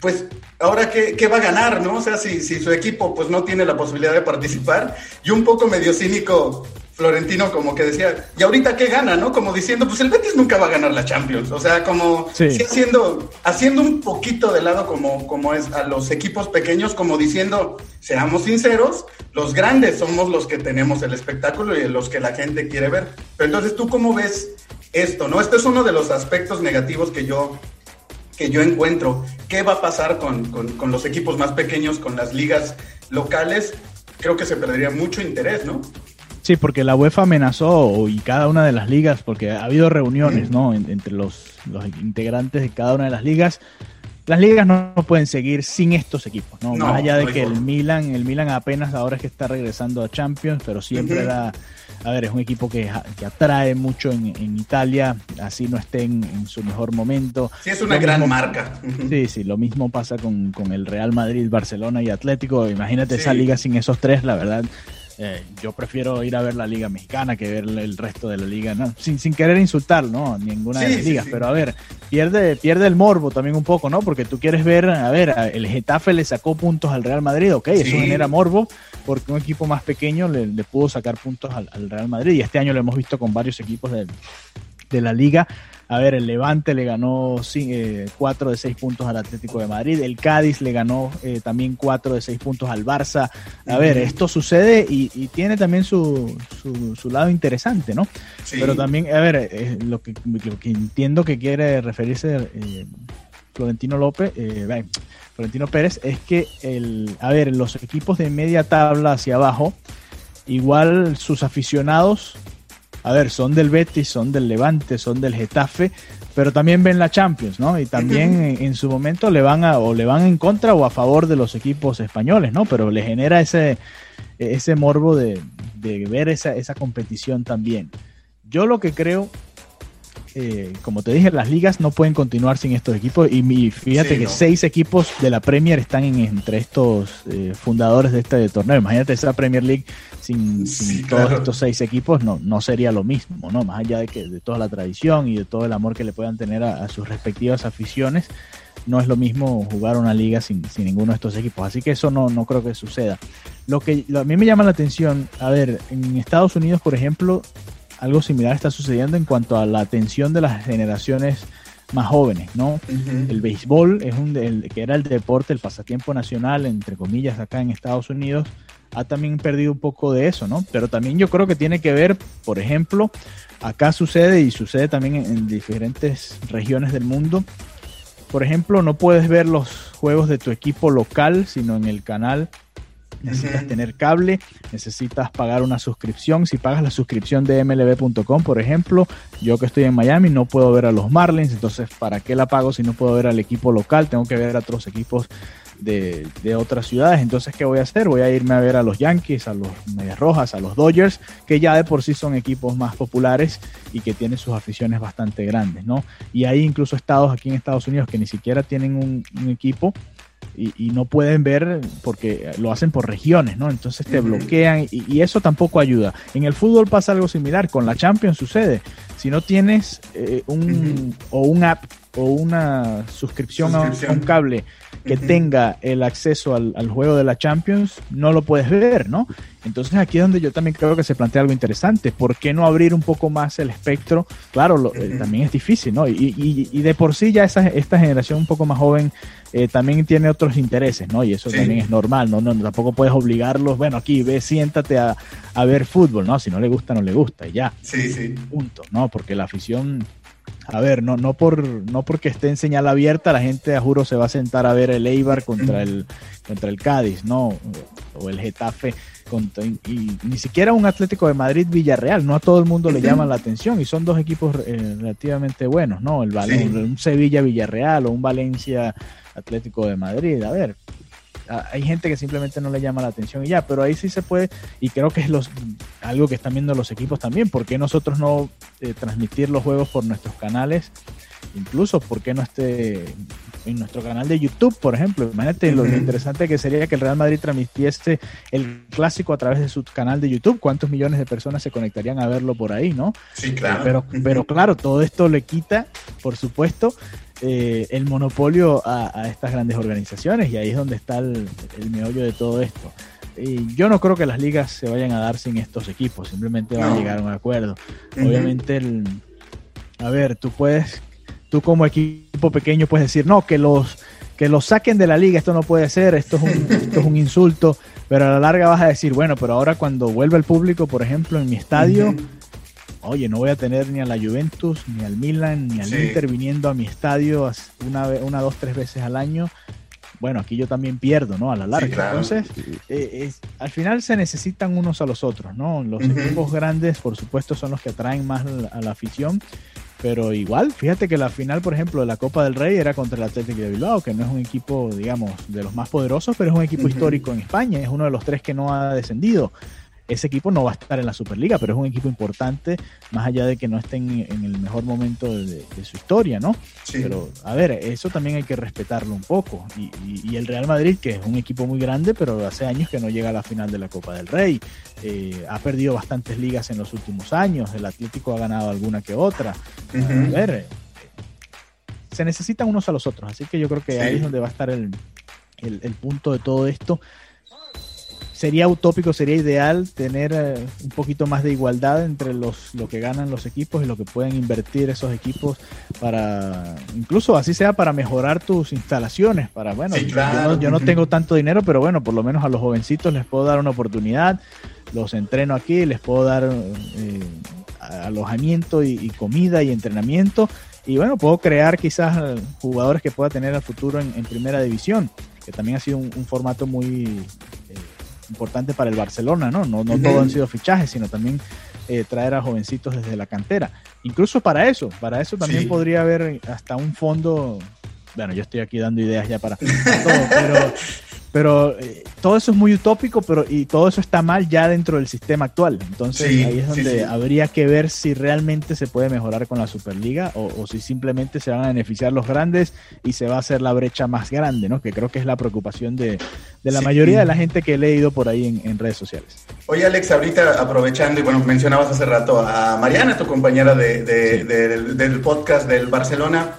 Speaker 1: pues ahora qué, qué va a ganar, ¿no? O sea, si, si su equipo pues no tiene la posibilidad de participar. Y un poco medio cínico, Florentino como que decía, ¿y ahorita qué gana, no? Como diciendo, pues el Betis nunca va a ganar la Champions. O sea, como haciendo, haciendo un poquito de lado como, como es a los equipos pequeños, como diciendo, seamos sinceros, los grandes somos los que tenemos el espectáculo y los que la gente quiere ver. Pero entonces, ¿tú cómo ves esto, no? Este es uno de los aspectos negativos que yo que yo encuentro. ¿Qué va a pasar con, con los equipos más pequeños, con las ligas locales? Creo que se perdería mucho interés, ¿no?
Speaker 2: Sí, porque la UEFA amenazó y cada una de las ligas, porque ha habido reuniones, ¿no? entre los, los, integrantes de cada una de las ligas. Las ligas no, pueden seguir sin estos equipos, ¿no? Más allá de que el Milan, el Milan apenas ahora es que está regresando a Champions, pero siempre era, a ver, es un equipo que, que atrae mucho en, en, Italia, así no esté en, su mejor momento.
Speaker 1: Sí, es una gran marca.
Speaker 2: Sí, sí, lo mismo pasa con, con, el Real Madrid, Barcelona y Atlético. Imagínate esa liga sin esos tres, la verdad eh, yo prefiero ir a ver la Liga Mexicana que ver el resto de la liga, ¿no? sin, sin querer insultar, ¿no? Ninguna de las ligas, pero a ver, pierde, pierde el morbo también un poco, ¿no? Porque tú quieres ver, a ver, el Getafe le sacó puntos al Real Madrid, ok, eso genera morbo, porque un equipo más pequeño le, pudo sacar puntos al, al, Real Madrid, y este año lo hemos visto con varios equipos de, de la liga a ver, el Levante le ganó 4 eh, de 6 puntos al Atlético de Madrid, el Cádiz le ganó eh, también 4 de 6 puntos al Barça. A ver, esto sucede y, tiene también su, su, lado interesante, ¿no? Pero también, a ver, eh, lo, que, entiendo que quiere referirse Florentino López, Florentino Pérez, es que, el, a ver, los equipos de media tabla hacia abajo, igual sus aficionados a ver, son del Betis, son del Levante, son del Getafe, pero también ven la Champions, ¿no? Y también en, su momento le van a, o le van en contra o a favor de los equipos españoles, ¿no? Pero le genera ese, ese morbo de, de ver esa, esa competición también. Yo lo que creo eh, como te dije, las ligas no pueden continuar sin estos equipos y fíjate que seis equipos de la Premier están entre estos eh, fundadores de este torneo. Imagínate esa Premier League sin, todos estos seis equipos no, no sería lo mismo, ¿no? Más allá de que de toda la tradición y de todo el amor que le puedan tener a, sus respectivas aficiones, no es lo mismo jugar una liga sin, ninguno de estos equipos. Así que eso no, no creo que suceda. Lo que a mí me llama la atención, a ver, en Estados Unidos, por ejemplo, algo similar está sucediendo en cuanto a la atención de las generaciones más jóvenes, ¿no? El béisbol es un que era el deporte, el pasatiempo nacional, entre comillas, acá en Estados Unidos, ha también perdido un poco de eso, ¿no? Pero también yo creo que tiene que ver, por ejemplo, acá sucede y sucede también en diferentes regiones del mundo. Por ejemplo, no puedes ver los juegos de tu equipo local, sino en el canal [LAUGHS] necesitas tener cable, necesitas pagar una suscripción. Si pagas la suscripción de mlb.com, por ejemplo, yo que estoy en Miami no puedo ver a los Marlins, entonces ¿para qué la pago si no puedo ver al equipo local? Tengo que ver a otros equipos de, otras ciudades. Entonces, ¿qué voy a hacer? Voy a irme a ver a los Yankees, a los Medias Rojas, a los Dodgers, que ya de por sí son equipos más populares y que tienen sus aficiones bastante grandes, ¿no? Y hay incluso estados aquí en Estados Unidos que ni siquiera tienen un equipo y, no pueden ver porque lo hacen por regiones, ¿no? Entonces te bloquean y, eso tampoco ayuda. En el fútbol pasa algo similar, con la Champions sucede. Si no tienes eh, un o un app o una suscripción, A, un cable que tenga el acceso al, juego de la Champions, no lo puedes ver, ¿no? Entonces aquí es donde yo también creo que se plantea algo interesante. ¿Por qué no abrir un poco más el espectro? Claro, eh, también es difícil, ¿no? Y, y, de por sí ya esa, esta generación un poco más joven eh, también tiene otros intereses, ¿no? Y eso también es normal, ¿no? ¿no? Tampoco puedes obligarlos, bueno, aquí ve, siéntate a, a ver fútbol, ¿no? Si no le gusta, no le gusta, y ya.
Speaker 1: Sí, sí.
Speaker 2: Punto, ¿no? Porque la afición a ver, no, no, por, no porque esté en señal abierta, la gente, a juro, se va a sentar a ver el Eibar contra el, contra el Cádiz, ¿no? O el Getafe, contra, y, ni siquiera un Atlético de Madrid-Villarreal, no a todo el mundo le llama la atención, y son dos equipos eh, relativamente buenos, ¿no? El, un Sevilla-Villarreal o un Valencia-Atlético de Madrid, a ver, hay gente que simplemente no le llama la atención y ya, pero ahí sí se puede, y creo que es los, algo que están viendo los equipos también, ¿por qué nosotros no eh, transmitir los juegos por nuestros canales? Incluso, ¿por qué no esté en nuestro canal de YouTube, por ejemplo? Imagínate lo interesante que sería que el Real Madrid transmitiese el clásico a través de su canal de YouTube. ¿Cuántos millones de personas se conectarían a verlo por ahí, no?
Speaker 1: Sí, claro.
Speaker 2: Pero, pero claro, todo esto le quita, por supuesto, eh, el monopolio a, estas grandes organizaciones y ahí es donde está el, meollo de todo esto. Y yo no creo que las ligas se vayan a dar sin estos equipos, simplemente van a llegar a un acuerdo. Obviamente, el, a ver, tú puedes, tú como equipo pequeño puedes decir, no, que los, que los saquen de la liga, esto no puede ser, esto es un, [LAUGHS] esto es un insulto, pero a la larga vas a decir, bueno, pero ahora cuando vuelva el público, por ejemplo, en mi estadio, oye, no voy a tener ni a la Juventus, ni al Milan, ni al Inter viniendo a mi estadio una, una, dos, tres veces al año. Bueno, aquí yo también pierdo, ¿no? A la larga. Entonces, eh, al final se necesitan unos a los otros, ¿no? Los equipos grandes, por supuesto, son los que atraen más a la afición. Pero igual, fíjate que la final, por ejemplo, de la Copa del Rey era contra el Atlético de Bilbao, que no es un equipo, digamos, de los más poderosos, pero es un equipo histórico en España, es uno de los tres que no ha descendido ese equipo no va a estar en la Superliga, pero es un equipo importante, más allá de que no estén en el mejor momento de, su historia, ¿no? Pero, a ver, eso también hay que respetarlo un poco. Y, el Real Madrid, que es un equipo muy grande, pero hace años que no llega a la final de la Copa del Rey, eh, ha perdido bastantes ligas en los últimos años, el Atlético ha ganado alguna que otra. A ver, eh, se necesitan unos a los otros, así que yo creo que ahí es donde va a estar el, el punto de todo esto sería utópico, sería ideal tener eh, un poquito más de igualdad entre los lo que ganan los equipos y lo que pueden invertir esos equipos para, incluso así sea para mejorar tus instalaciones, para, bueno, yo, no, tengo tanto dinero, pero bueno, por lo menos a los jovencitos les puedo dar una oportunidad, los entreno aquí, les puedo dar eh, alojamiento y, comida y entrenamiento. Y bueno, puedo crear quizás eh, jugadores que pueda tener al futuro en, primera división, que también ha sido un, formato muy importante para el Barcelona, ¿no? No, no todo han sido fichajes, sino también eh, traer a jovencitos desde la cantera. Incluso para eso, para eso también podría haber hasta un fondo. Bueno, yo estoy aquí dando ideas ya para [LAUGHS] todo, pero pero eh, todo eso es muy utópico, pero y todo eso está mal ya dentro del sistema actual. Entonces ahí es donde habría que ver si realmente se puede mejorar con la Superliga o, si simplemente se van a beneficiar los grandes y se va a hacer la brecha más grande, ¿no? Que creo que es la preocupación de, la mayoría de la gente que he leído por ahí en, redes sociales.
Speaker 1: Oye Alex, ahorita aprovechando y bueno, mencionabas hace rato a Mariana, tu compañera del podcast del Barcelona.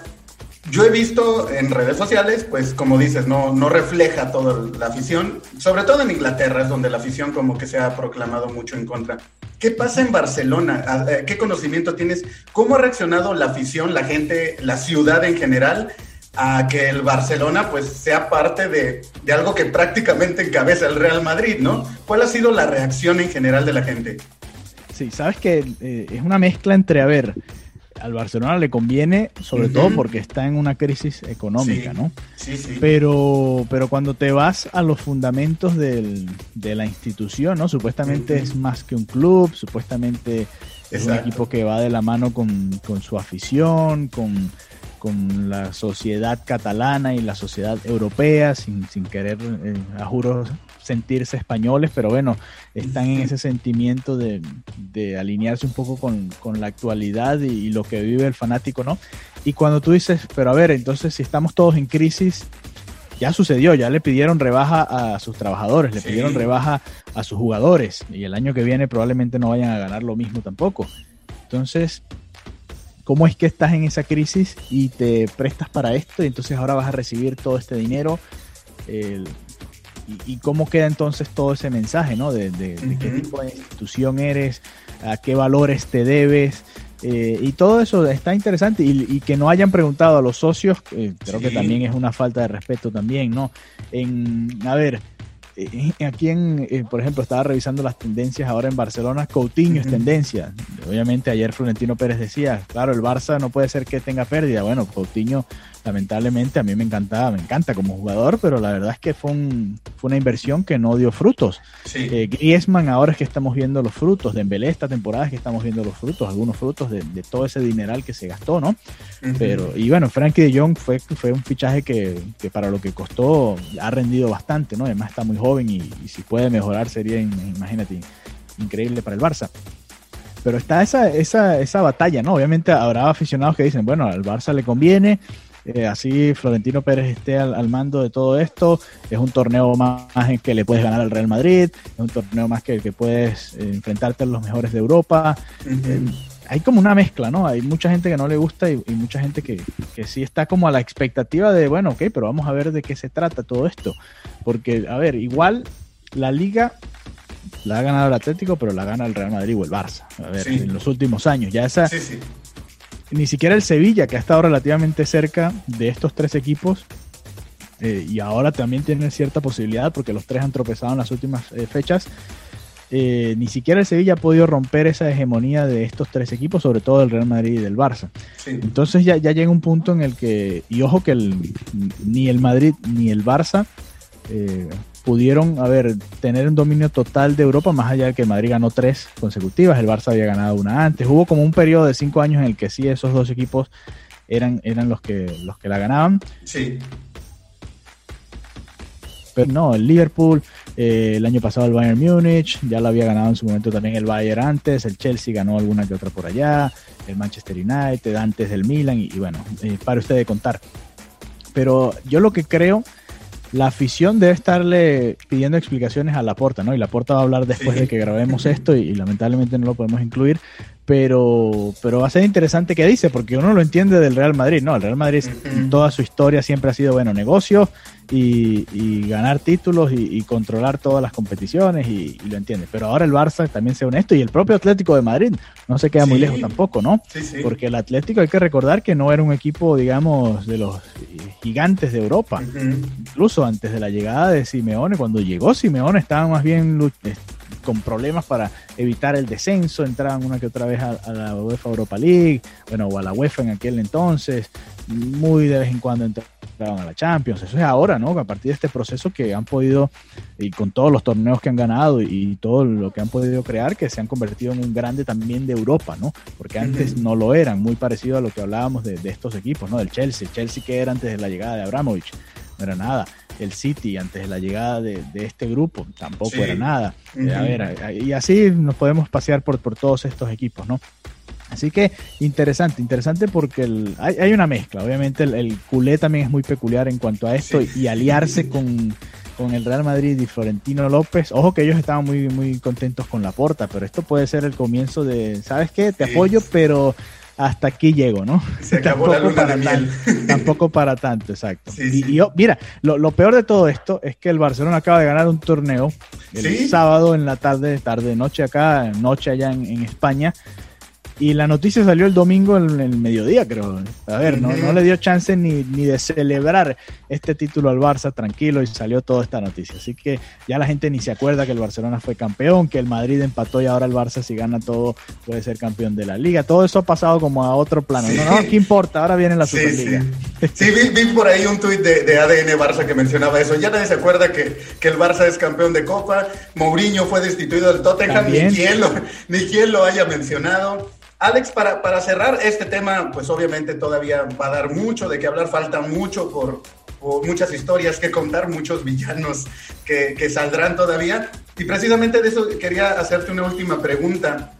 Speaker 1: Yo he visto en redes sociales, pues como dices, no, no refleja toda la afición, sobre todo en Inglaterra es donde la afición como que se ha proclamado mucho en contra. ¿Qué pasa en Barcelona? Ah, eh, ¿Qué conocimiento tienes? ¿Cómo ha reaccionado la afición, la gente, la ciudad en general a que el Barcelona pues sea parte de, algo que prácticamente encabeza el Real Madrid, ¿no? ¿Cuál ha sido la reacción en general de la gente?
Speaker 2: Sí, sabes que eh, es una mezcla entre, a ver, al Barcelona le conviene, sobre todo porque está en una crisis económica, ¿no?
Speaker 1: Sí, sí.
Speaker 2: Pero, pero cuando te vas a los fundamentos del, de la institución, ¿no? Supuestamente es más que un club, supuestamente es un equipo que va de la mano con, con su afición, con con la sociedad catalana y la sociedad europea, sin, sin querer, eh, a juro, sentirse españoles, pero bueno, están en ese sentimiento de, de alinearse un poco con, con la actualidad y, lo que vive el fanático, ¿no? Y cuando tú dices, pero a ver, entonces si estamos todos en crisis, ya sucedió, ya le pidieron rebaja a sus trabajadores, le pidieron rebaja a sus jugadores y el año que viene probablemente no vayan a ganar lo mismo tampoco. Entonces, cómo es que estás en esa crisis y te prestas para esto y entonces ahora vas a recibir todo este dinero. Y, cómo queda entonces todo ese mensaje, ¿no? De, qué tipo de institución eres, a qué valores te debes. Eh, y todo eso está interesante y, que no hayan preguntado a los socios, eh, creo que también es una falta de respeto también, ¿no? En, a ver, eh, aquí en, eh, por ejemplo, estaba revisando las tendencias ahora en Barcelona, Coutinho es tendencia. Obviamente ayer Florentino Pérez decía, claro, el Barça no puede ser que tenga pérdida. Bueno, Coutinho lamentablemente a mí me encantaba, me encanta como jugador, pero la verdad es que fue, fue una inversión que no dio frutos. Sí. Eh, Griezmann ahora es que estamos viendo los frutos, de Embelé esta temporada es que estamos viendo los frutos, algunos frutos de, todo ese dineral que se gastó, ¿no? Pero, y bueno, Frankie de Jong fue, fue un fichaje que, para lo que costó ha rendido bastante, ¿no? Además está muy joven y, si puede mejorar sería, imagínate, increíble para el Barça pero está esa, esa, esa batalla, ¿no? Obviamente habrá aficionados que dicen, bueno, al Barça le conviene, eh, así Florentino Pérez esté al, mando de todo esto. Es un torneo más, en que le puedes ganar al Real Madrid, es un torneo más que que puedes eh, enfrentarte a los mejores de Europa. Eh, hay como una mezcla, ¿no? Hay mucha gente que no le gusta y, mucha gente que, que, sí está como a la expectativa de, bueno, ok, pero vamos a ver de qué se trata todo esto. Porque, a ver, igual la liga la ha ganado el Atlético, pero la gana el Real Madrid o el Barça. A ver, en los últimos años. Ya esa, sí, ni siquiera el Sevilla, que ha estado relativamente cerca de estos tres equipos, eh, y ahora también tiene cierta posibilidad porque los tres han tropezado en las últimas eh, fechas. Eh, ni siquiera el Sevilla ha podido romper esa hegemonía de estos tres equipos, sobre todo del Real Madrid y del Barça. Entonces ya, ya llega un punto en el que, y ojo que el, ni el Madrid ni el Barça pudieron, a ver, tener un dominio total de Europa, más allá de que Madrid ganó tres consecutivas, el Barça había ganado una antes. Hubo como un periodo de cinco años en el que sí esos dos equipos eran, eran los, que, los que la ganaban.
Speaker 1: Sí.
Speaker 2: Pero no, el Liverpool, eh, el año pasado el Bayern Múnich, ya lo había ganado en su momento también el Bayern antes, el Chelsea ganó alguna que otra por allá, el Manchester United antes del Milan, y, bueno, eh, para usted de contar. Pero yo lo que creo la afición debe estarle pidiendo explicaciones a Laporta, ¿no? Y Laporta va a hablar después de que grabemos esto y, lamentablemente no lo podemos incluir, pero, pero va a ser interesante qué dice, porque uno lo entiende del Real Madrid, ¿no? El Real Madrid, toda su historia siempre ha sido, bueno, negocio y, ganar títulos y, controlar todas las competiciones y, lo entiende. Pero ahora el Barça también sea honesto y el propio Atlético de Madrid no se queda muy lejos tampoco, ¿no? Porque el Atlético hay que recordar que no era un equipo, digamos, de los gigantes de Europa. Incluso antes de la llegada de Simeone, cuando llegó Simeone estaban más bien con problemas para evitar el descenso, entraban una que otra vez a, la UEFA Europa League, bueno, o a la UEFA en aquel entonces, muy de vez en cuando entraban a la Champions. Eso es ahora, ¿no? A partir de este proceso que han podido, y con todos los torneos que han ganado y, todo lo que han podido crear, que se han convertido en un grande también de Europa, ¿no? Porque antes no lo eran, muy parecido a lo que hablábamos de, de estos equipos, ¿no? Del Chelsea, Chelsea que era antes de la llegada de Abramovich, no era nada el City antes de la llegada de, este grupo, tampoco era nada. Eh, a ver, y así nos podemos pasear por, por todos estos equipos, ¿no? Así que interesante, interesante porque el, hay, una mezcla. Obviamente el, culé también es muy peculiar en cuanto a esto y, aliarse con, con, el Real Madrid y Florentino López. Ojo que ellos estaban muy, muy contentos con la porta, pero esto puede ser el comienzo de, ¿sabes qué? Te apoyo, pero hasta aquí llego, ¿no?
Speaker 1: Se acabó tampoco la para
Speaker 2: Tanto, tampoco para tanto, exacto. y, yo, mira, lo, peor de todo esto es que el Barcelona acaba de ganar un torneo el sábado en la tarde, tarde, noche acá, noche allá en España. Y la noticia salió el domingo en el mediodía, creo. A ver, no, no le dio chance ni, ni, de celebrar este título al Barça tranquilo y salió toda esta noticia. Así que ya la gente ni se acuerda que el Barcelona fue campeón, que el Madrid empató y ahora el Barça si gana todo puede ser campeón de la liga. Todo eso ha pasado como a otro plano. No, no, ¿qué importa? Ahora viene la Superliga.
Speaker 1: Sí, vi, por ahí un tuit de, ADN Barça que mencionaba eso. Ya nadie se acuerda que, que el Barça es campeón de Copa. Mourinho fue destituido del Tottenham, ni quien, lo, ni quien lo haya mencionado. Alex, para, para, cerrar este tema, pues obviamente todavía va a dar mucho de qué hablar, falta mucho por, muchas historias que contar, muchos villanos que, que, saldrán todavía. Y precisamente de eso quería hacerte una última pregunta.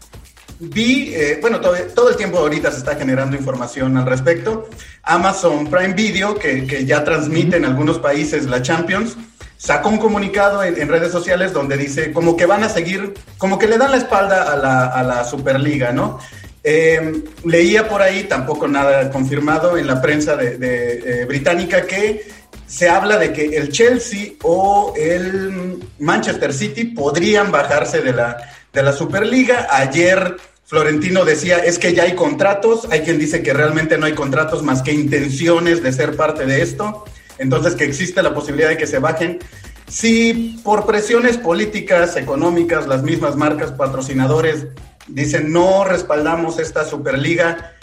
Speaker 1: Vi, eh, bueno, todo, todo, el tiempo ahorita se está generando información al respecto. Amazon Prime Video, que, que ya transmite en algunos países la Champions, sacó un comunicado en, redes sociales donde dice como que van a seguir, como que le dan la espalda a la, a la Superliga, ¿no? Eh, leía por ahí, tampoco nada confirmado en la prensa eh, británica, que se habla de que el Chelsea o el Manchester City podrían bajarse de la, de la Superliga. Ayer Florentino decía, es que ya hay contratos, hay quien dice que realmente no hay contratos más que intenciones de ser parte de esto, entonces que existe la posibilidad de que se bajen. Si por presiones políticas, económicas, las mismas marcas, patrocinadores, dicen no respaldamos esta Superliga.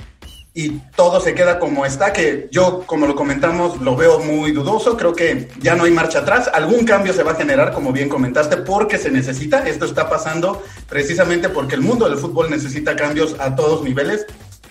Speaker 1: y todo se queda como está, que yo, como lo comentamos, lo veo muy dudoso, creo que ya no hay marcha atrás, algún cambio se va a generar, como bien comentaste, porque se necesita, esto está pasando precisamente porque el mundo del fútbol necesita cambios a todos niveles,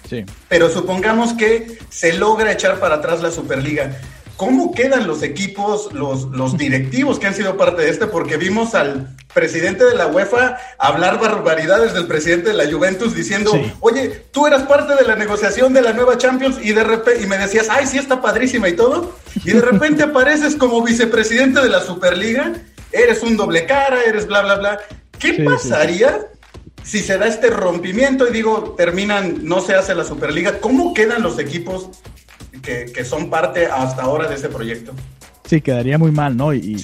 Speaker 1: sí. pero supongamos que se logra echar para atrás la Superliga. ¿Cómo quedan los equipos, los, los directivos que han sido parte de este? Porque vimos al presidente de la UEFA hablar barbaridades del presidente de la Juventus diciendo, oye, tú eras parte de la negociación de la nueva Champions y de repente, y me decías, ay, sí está padrísima y todo, y de repente apareces como vicepresidente de la Superliga, eres un doble cara, eres bla, bla, bla. ¿Qué pasaría si se da este rompimiento y digo, terminan, no se hace la Superliga? ¿Cómo quedan los equipos que, son parte hasta ahora de ese proyecto.
Speaker 2: Sí, quedaría muy mal, ¿no? Y,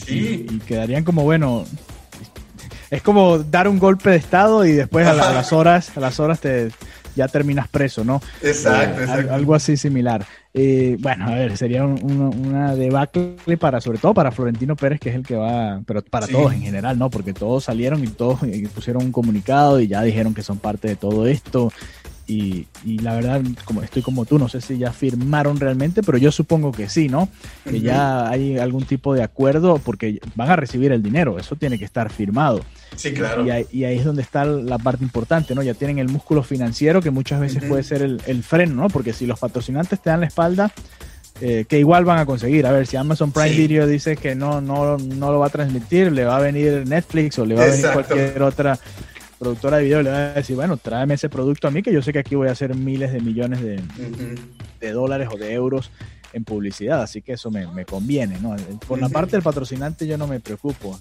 Speaker 2: quedarían como, bueno, es como dar un golpe de estado y después a, las [LAUGHS] horas, a las horas te ya terminas preso, ¿no?
Speaker 1: Exacto, eh, exacto.
Speaker 2: Algo así similar. Eh, bueno, a ver, sería una debacle para, sobre todo para Florentino Pérez, que es el que va, pero para todos en general, ¿no? Porque todos salieron y todos pusieron un comunicado y ya dijeron que son parte de todo esto y, la verdad, como estoy como tú, no sé si ya firmaron realmente, pero yo supongo que sí, ¿no? Que ya hay algún tipo de acuerdo porque van a recibir el dinero, eso tiene que estar firmado.
Speaker 1: Sí, claro.
Speaker 2: Y ahí, es donde está la parte importante, ¿no? Ya tienen el músculo financiero que muchas veces puede ser el, freno, ¿no? Porque si los patrocinantes te dan la espalda, eh, que igual van a conseguir. A ver, si Amazon Prime Video dice que no, no, no lo va a transmitir, le va a venir Netflix o le va a venir cualquier otra productora de video le va a decir, bueno, tráeme ese producto a mí, que yo sé que aquí voy a hacer miles de millones de, de dólares o de euros en publicidad, así que eso me, me conviene, ¿no? Por la parte del patrocinante yo no me preocupo.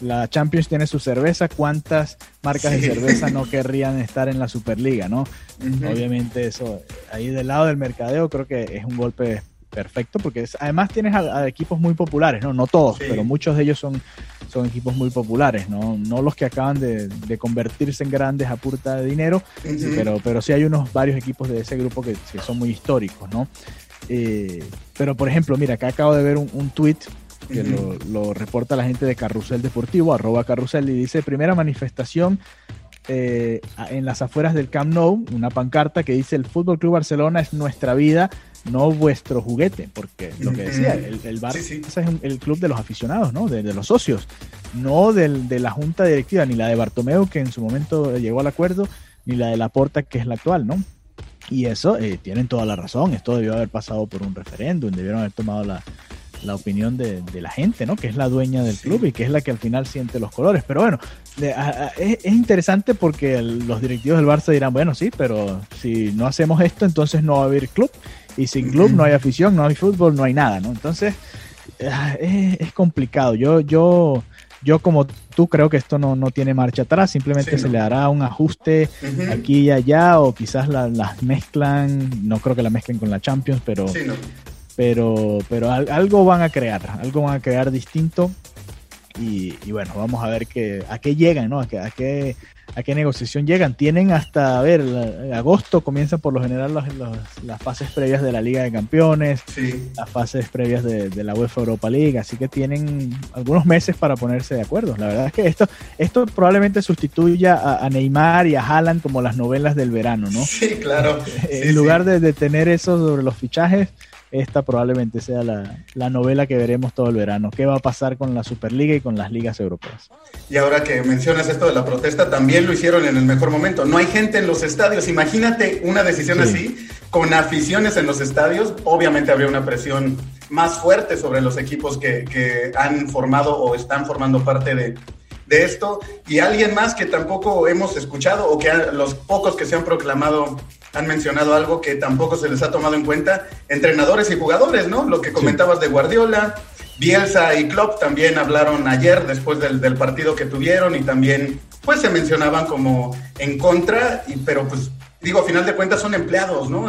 Speaker 2: La Champions tiene su cerveza, ¿cuántas marcas de cerveza no querrían estar en la Superliga, no? Obviamente eso, ahí del lado del mercadeo creo que es un golpe perfecto, porque además tienes a, equipos muy populares, ¿no? No todos, pero muchos de ellos son, son equipos muy populares, ¿no? No los que acaban de, convertirse en grandes a punta de dinero, pero, pero sí hay unos varios equipos de ese grupo que, son muy históricos, ¿no? Eh, pero por ejemplo, mira, acá acabo de ver un, un tweet que lo, lo, reporta la gente de Carrusel Deportivo, arroba Carrusel, y dice, primera manifestación eh, en las afueras del Camp Nou, una pancarta que dice el Fútbol Club Barcelona es nuestra vida, no vuestro juguete, porque lo que decía, el, el Barça es el club de los aficionados, ¿no? De, los socios, no del, de la junta directiva, ni la de Bartomeu, que en su momento llegó al acuerdo, ni la de Laporta, que es la actual, ¿no? Y eso, eh, tienen toda la razón, esto debió haber pasado por un referéndum, debieron haber tomado la, la opinión de, la gente, ¿no? Que es la dueña del club y que es la que al final siente los colores. Pero bueno, es, interesante porque los directivos del Barça dirán, bueno, sí, pero si no hacemos esto, entonces no va a haber club. Y sin club no hay afición, no hay fútbol, no hay nada, ¿no? Entonces, ah, es, complicado. Yo, yo, yo como tú creo que esto no, tiene marcha atrás, simplemente se le hará un ajuste aquí y allá, o quizás las mezclan, no creo que la mezclen con la Champions, pero pero, pero algo van a crear, algo van a crear distinto. Y, bueno, vamos a ver que, a qué llegan, ¿no? A qué, a qué, a qué negociación llegan. Tienen hasta, a ver, agosto comienzan por lo general las fases previas de la Liga de Campeones, las fases previas de, la UEFA Europa League, así que tienen algunos meses para ponerse de acuerdo. La verdad es que esto, esto probablemente sustituya a, Neymar y a Haaland como las novelas del verano, ¿no?
Speaker 1: Sí, claro.
Speaker 2: en lugar de, de tener eso sobre los fichajes, esta probablemente sea la, novela que veremos todo el verano. ¿Qué va a pasar con la Superliga y con las ligas europeas?
Speaker 1: Y ahora que mencionas esto de la protesta, también lo hicieron en el mejor momento. No hay gente en los estadios. Imagínate una decisión así, con aficiones en los estadios. Obviamente habría una presión más fuerte sobre los equipos que, que han formado o están formando parte de, de esto. Y alguien más que tampoco hemos escuchado o que los pocos que se han proclamado han mencionado algo que tampoco se les ha tomado en cuenta, entrenadores y jugadores, ¿no? Lo que comentabas de Guardiola, Bielsa y Klopp también hablaron ayer después del, del, partido que tuvieron y también pues se mencionaban como en contra, y, pero pues digo, a final de cuentas son empleados, ¿no?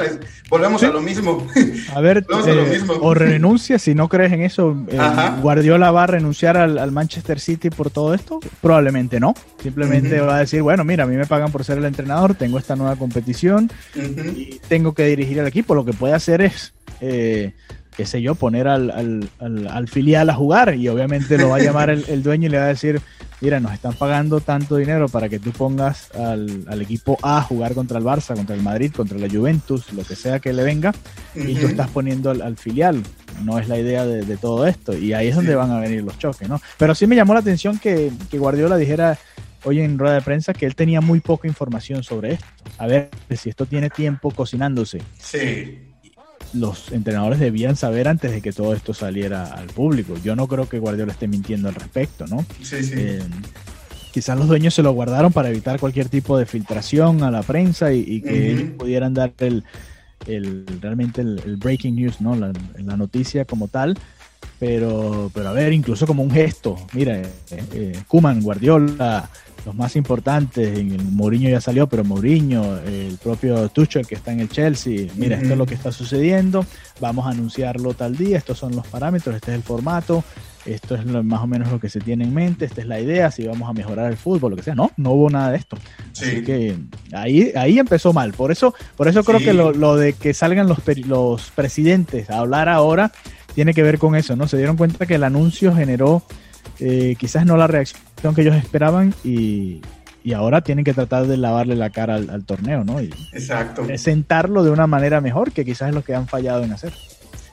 Speaker 1: volvemos a lo mismo.
Speaker 2: A ver, [LAUGHS] eh, o renuncia, si no crees en eso, eh, Guardiola va a renunciar al, Manchester City por todo esto, probablemente no. Simplemente va a decir, bueno, mira, a mí me pagan por ser el entrenador, tengo esta nueva competición y tengo que dirigir el equipo. Lo que puede hacer es... Eh, qué sé yo, poner al, al, al, filial a jugar y obviamente lo va a llamar el, dueño y le va a decir, mira, nos están pagando tanto dinero para que tú pongas al, equipo A a jugar contra el Barça, contra el Madrid, contra la Juventus, lo que sea que le venga, y tú estás poniendo al, filial. No es la idea de, todo esto. Y ahí es donde van a venir los choques, ¿no? Pero sí me llamó la atención que, que Guardiola dijera hoy en rueda de prensa que él tenía muy poca información sobre esto. A ver si esto tiene tiempo cocinándose.
Speaker 1: Sí.
Speaker 2: Los entrenadores debían saber antes de que todo esto saliera al público. Yo no creo que Guardiola esté mintiendo al respecto, ¿no?
Speaker 1: Sí, sí. Eh,
Speaker 2: quizás los dueños se lo guardaron para evitar cualquier tipo de filtración a la prensa y, que ellos pudieran dar el, realmente el, breaking news, ¿no? La, la, noticia como tal. Pero, pero a ver, incluso como un gesto, mira, eh, eh Kuman, Guardiola, los más importantes, en el Mourinho ya salió, pero Mourinho, el propio Tuchel que está en el Chelsea, mira, esto es lo que está sucediendo, vamos a anunciarlo tal día, estos son los parámetros, este es el formato, esto es más o menos lo que se tiene en mente, esta es la idea, si vamos a mejorar el fútbol, lo que sea. No, no hubo nada de esto. Así que ahí, ahí empezó mal. Por eso, por eso creo que lo, lo, de que salgan los, los presidentes a hablar ahora tiene que ver con eso, ¿no? Se dieron cuenta que el anuncio generó eh, quizás no la reacción que ellos esperaban y, ahora tienen que tratar de lavarle la cara al, torneo, ¿no? Y
Speaker 1: Exacto.
Speaker 2: Presentarlo de una manera mejor, que quizás es lo que han fallado en hacer.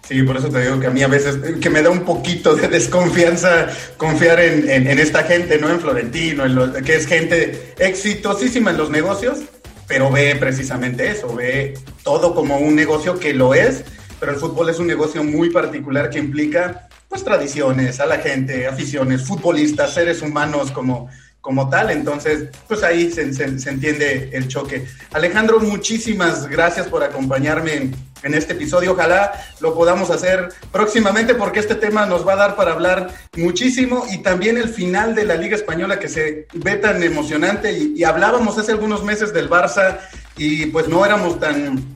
Speaker 1: Sí, por eso te digo que a mí a veces, que me da un poquito de desconfianza confiar en, esta gente, ¿no? En Florentino, en que es gente exitosísima en los negocios, pero ve precisamente eso, ve todo como un negocio que lo es, pero el fútbol es un negocio muy particular que implica pues tradiciones, a la gente, aficiones, futbolistas, seres humanos como, como tal. Entonces, pues ahí se, entiende el choque. Alejandro, muchísimas gracias por acompañarme en, este episodio. Ojalá lo podamos hacer próximamente porque este tema nos va a dar para hablar muchísimo y también el final de la Liga Española que se ve tan emocionante y, y hablábamos hace algunos meses del Barça y pues no éramos tan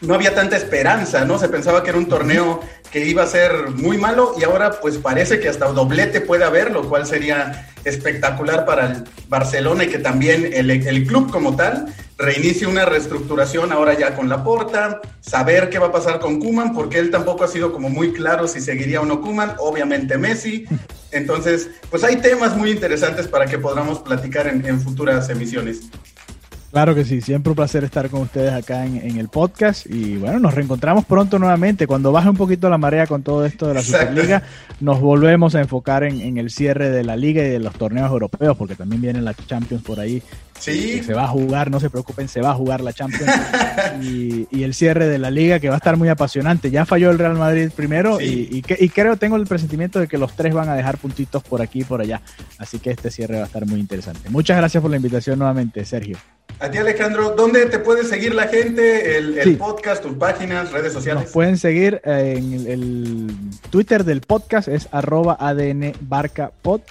Speaker 1: no había tanta esperanza, ¿no? Se pensaba que era un torneo que iba a ser muy malo y ahora pues parece que hasta doblete puede haber, lo cual sería espectacular para el Barcelona y que también el, club como tal reinicie una reestructuración ahora ya con la porta, saber qué va a pasar con Kuman, porque él tampoco ha sido como muy claro si seguiría o no Kuman, obviamente Messi. Entonces, pues hay temas muy interesantes para que podamos platicar en futuras emisiones.
Speaker 2: Claro que sí, siempre un placer estar con ustedes acá en, el podcast y bueno, nos reencontramos pronto nuevamente. Cuando baje un poquito la marea con todo esto de la Superliga, nos volvemos a enfocar en, el cierre de la liga y de los torneos europeos, porque también vienen las Champions por ahí.
Speaker 1: Sí.
Speaker 2: Se va a jugar, no se preocupen, se va a jugar la Champions [LAUGHS] y, el cierre de la liga que va a estar muy apasionante. Ya falló el Real Madrid primero y, y, creo, tengo el presentimiento de que los tres van a dejar puntitos por aquí y por allá. Así que este cierre va a estar muy interesante. Muchas gracias por la invitación nuevamente, Sergio.
Speaker 1: A ti, Alejandro, ¿dónde te puede seguir la gente? El, podcast, tus páginas, redes sociales.
Speaker 2: Nos pueden seguir en el, Twitter del podcast, es arroba ADN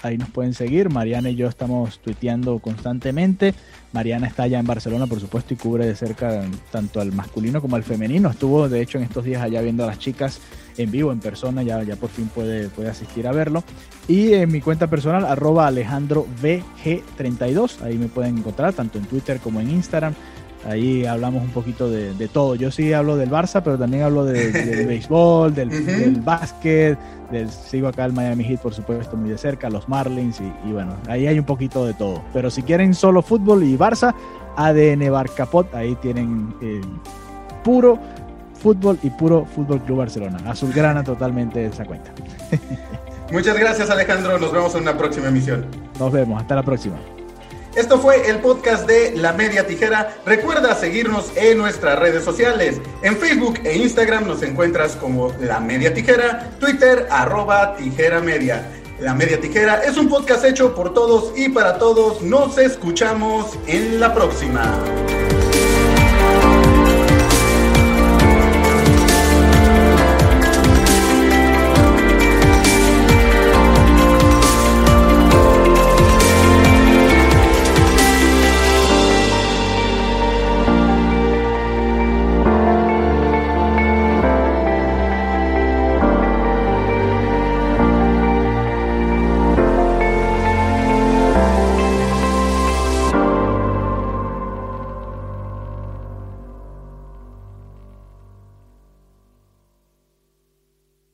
Speaker 2: Ahí nos pueden seguir. Mariana y yo estamos tuiteando constantemente. Mariana está allá en Barcelona, por supuesto, y cubre de cerca tanto al masculino como al femenino. Estuvo, de hecho, en estos días allá viendo a las chicas en vivo, en persona, ya, ya por fin puede, puede asistir a verlo. Y en mi cuenta personal, arroba AlejandroVG32, ahí me pueden encontrar tanto en Twitter como en Instagram. Ahí hablamos un poquito de, todo. Yo sí hablo del Barça, pero también hablo del [LAUGHS] béisbol, del, básquet, del, sigo acá el Miami Heat, por supuesto, muy de cerca, los Marlins, y, bueno, ahí hay un poquito de todo. Pero si quieren solo fútbol y Barça, ADN Barcapot, ahí tienen eh, puro fútbol y puro Fútbol Club Barcelona. Azulgrana totalmente esa cuenta. [LAUGHS]
Speaker 1: Muchas gracias Alejandro, nos vemos en una próxima emisión.
Speaker 2: Nos vemos, hasta la próxima.
Speaker 1: Esto fue el podcast de La Media Tijera. Recuerda seguirnos en nuestras redes sociales. En Facebook e Instagram nos encuentras como La Media Tijera, Twitter arroba Tijera Media. La Media Tijera es un podcast hecho por todos y para todos. Nos escuchamos en la próxima.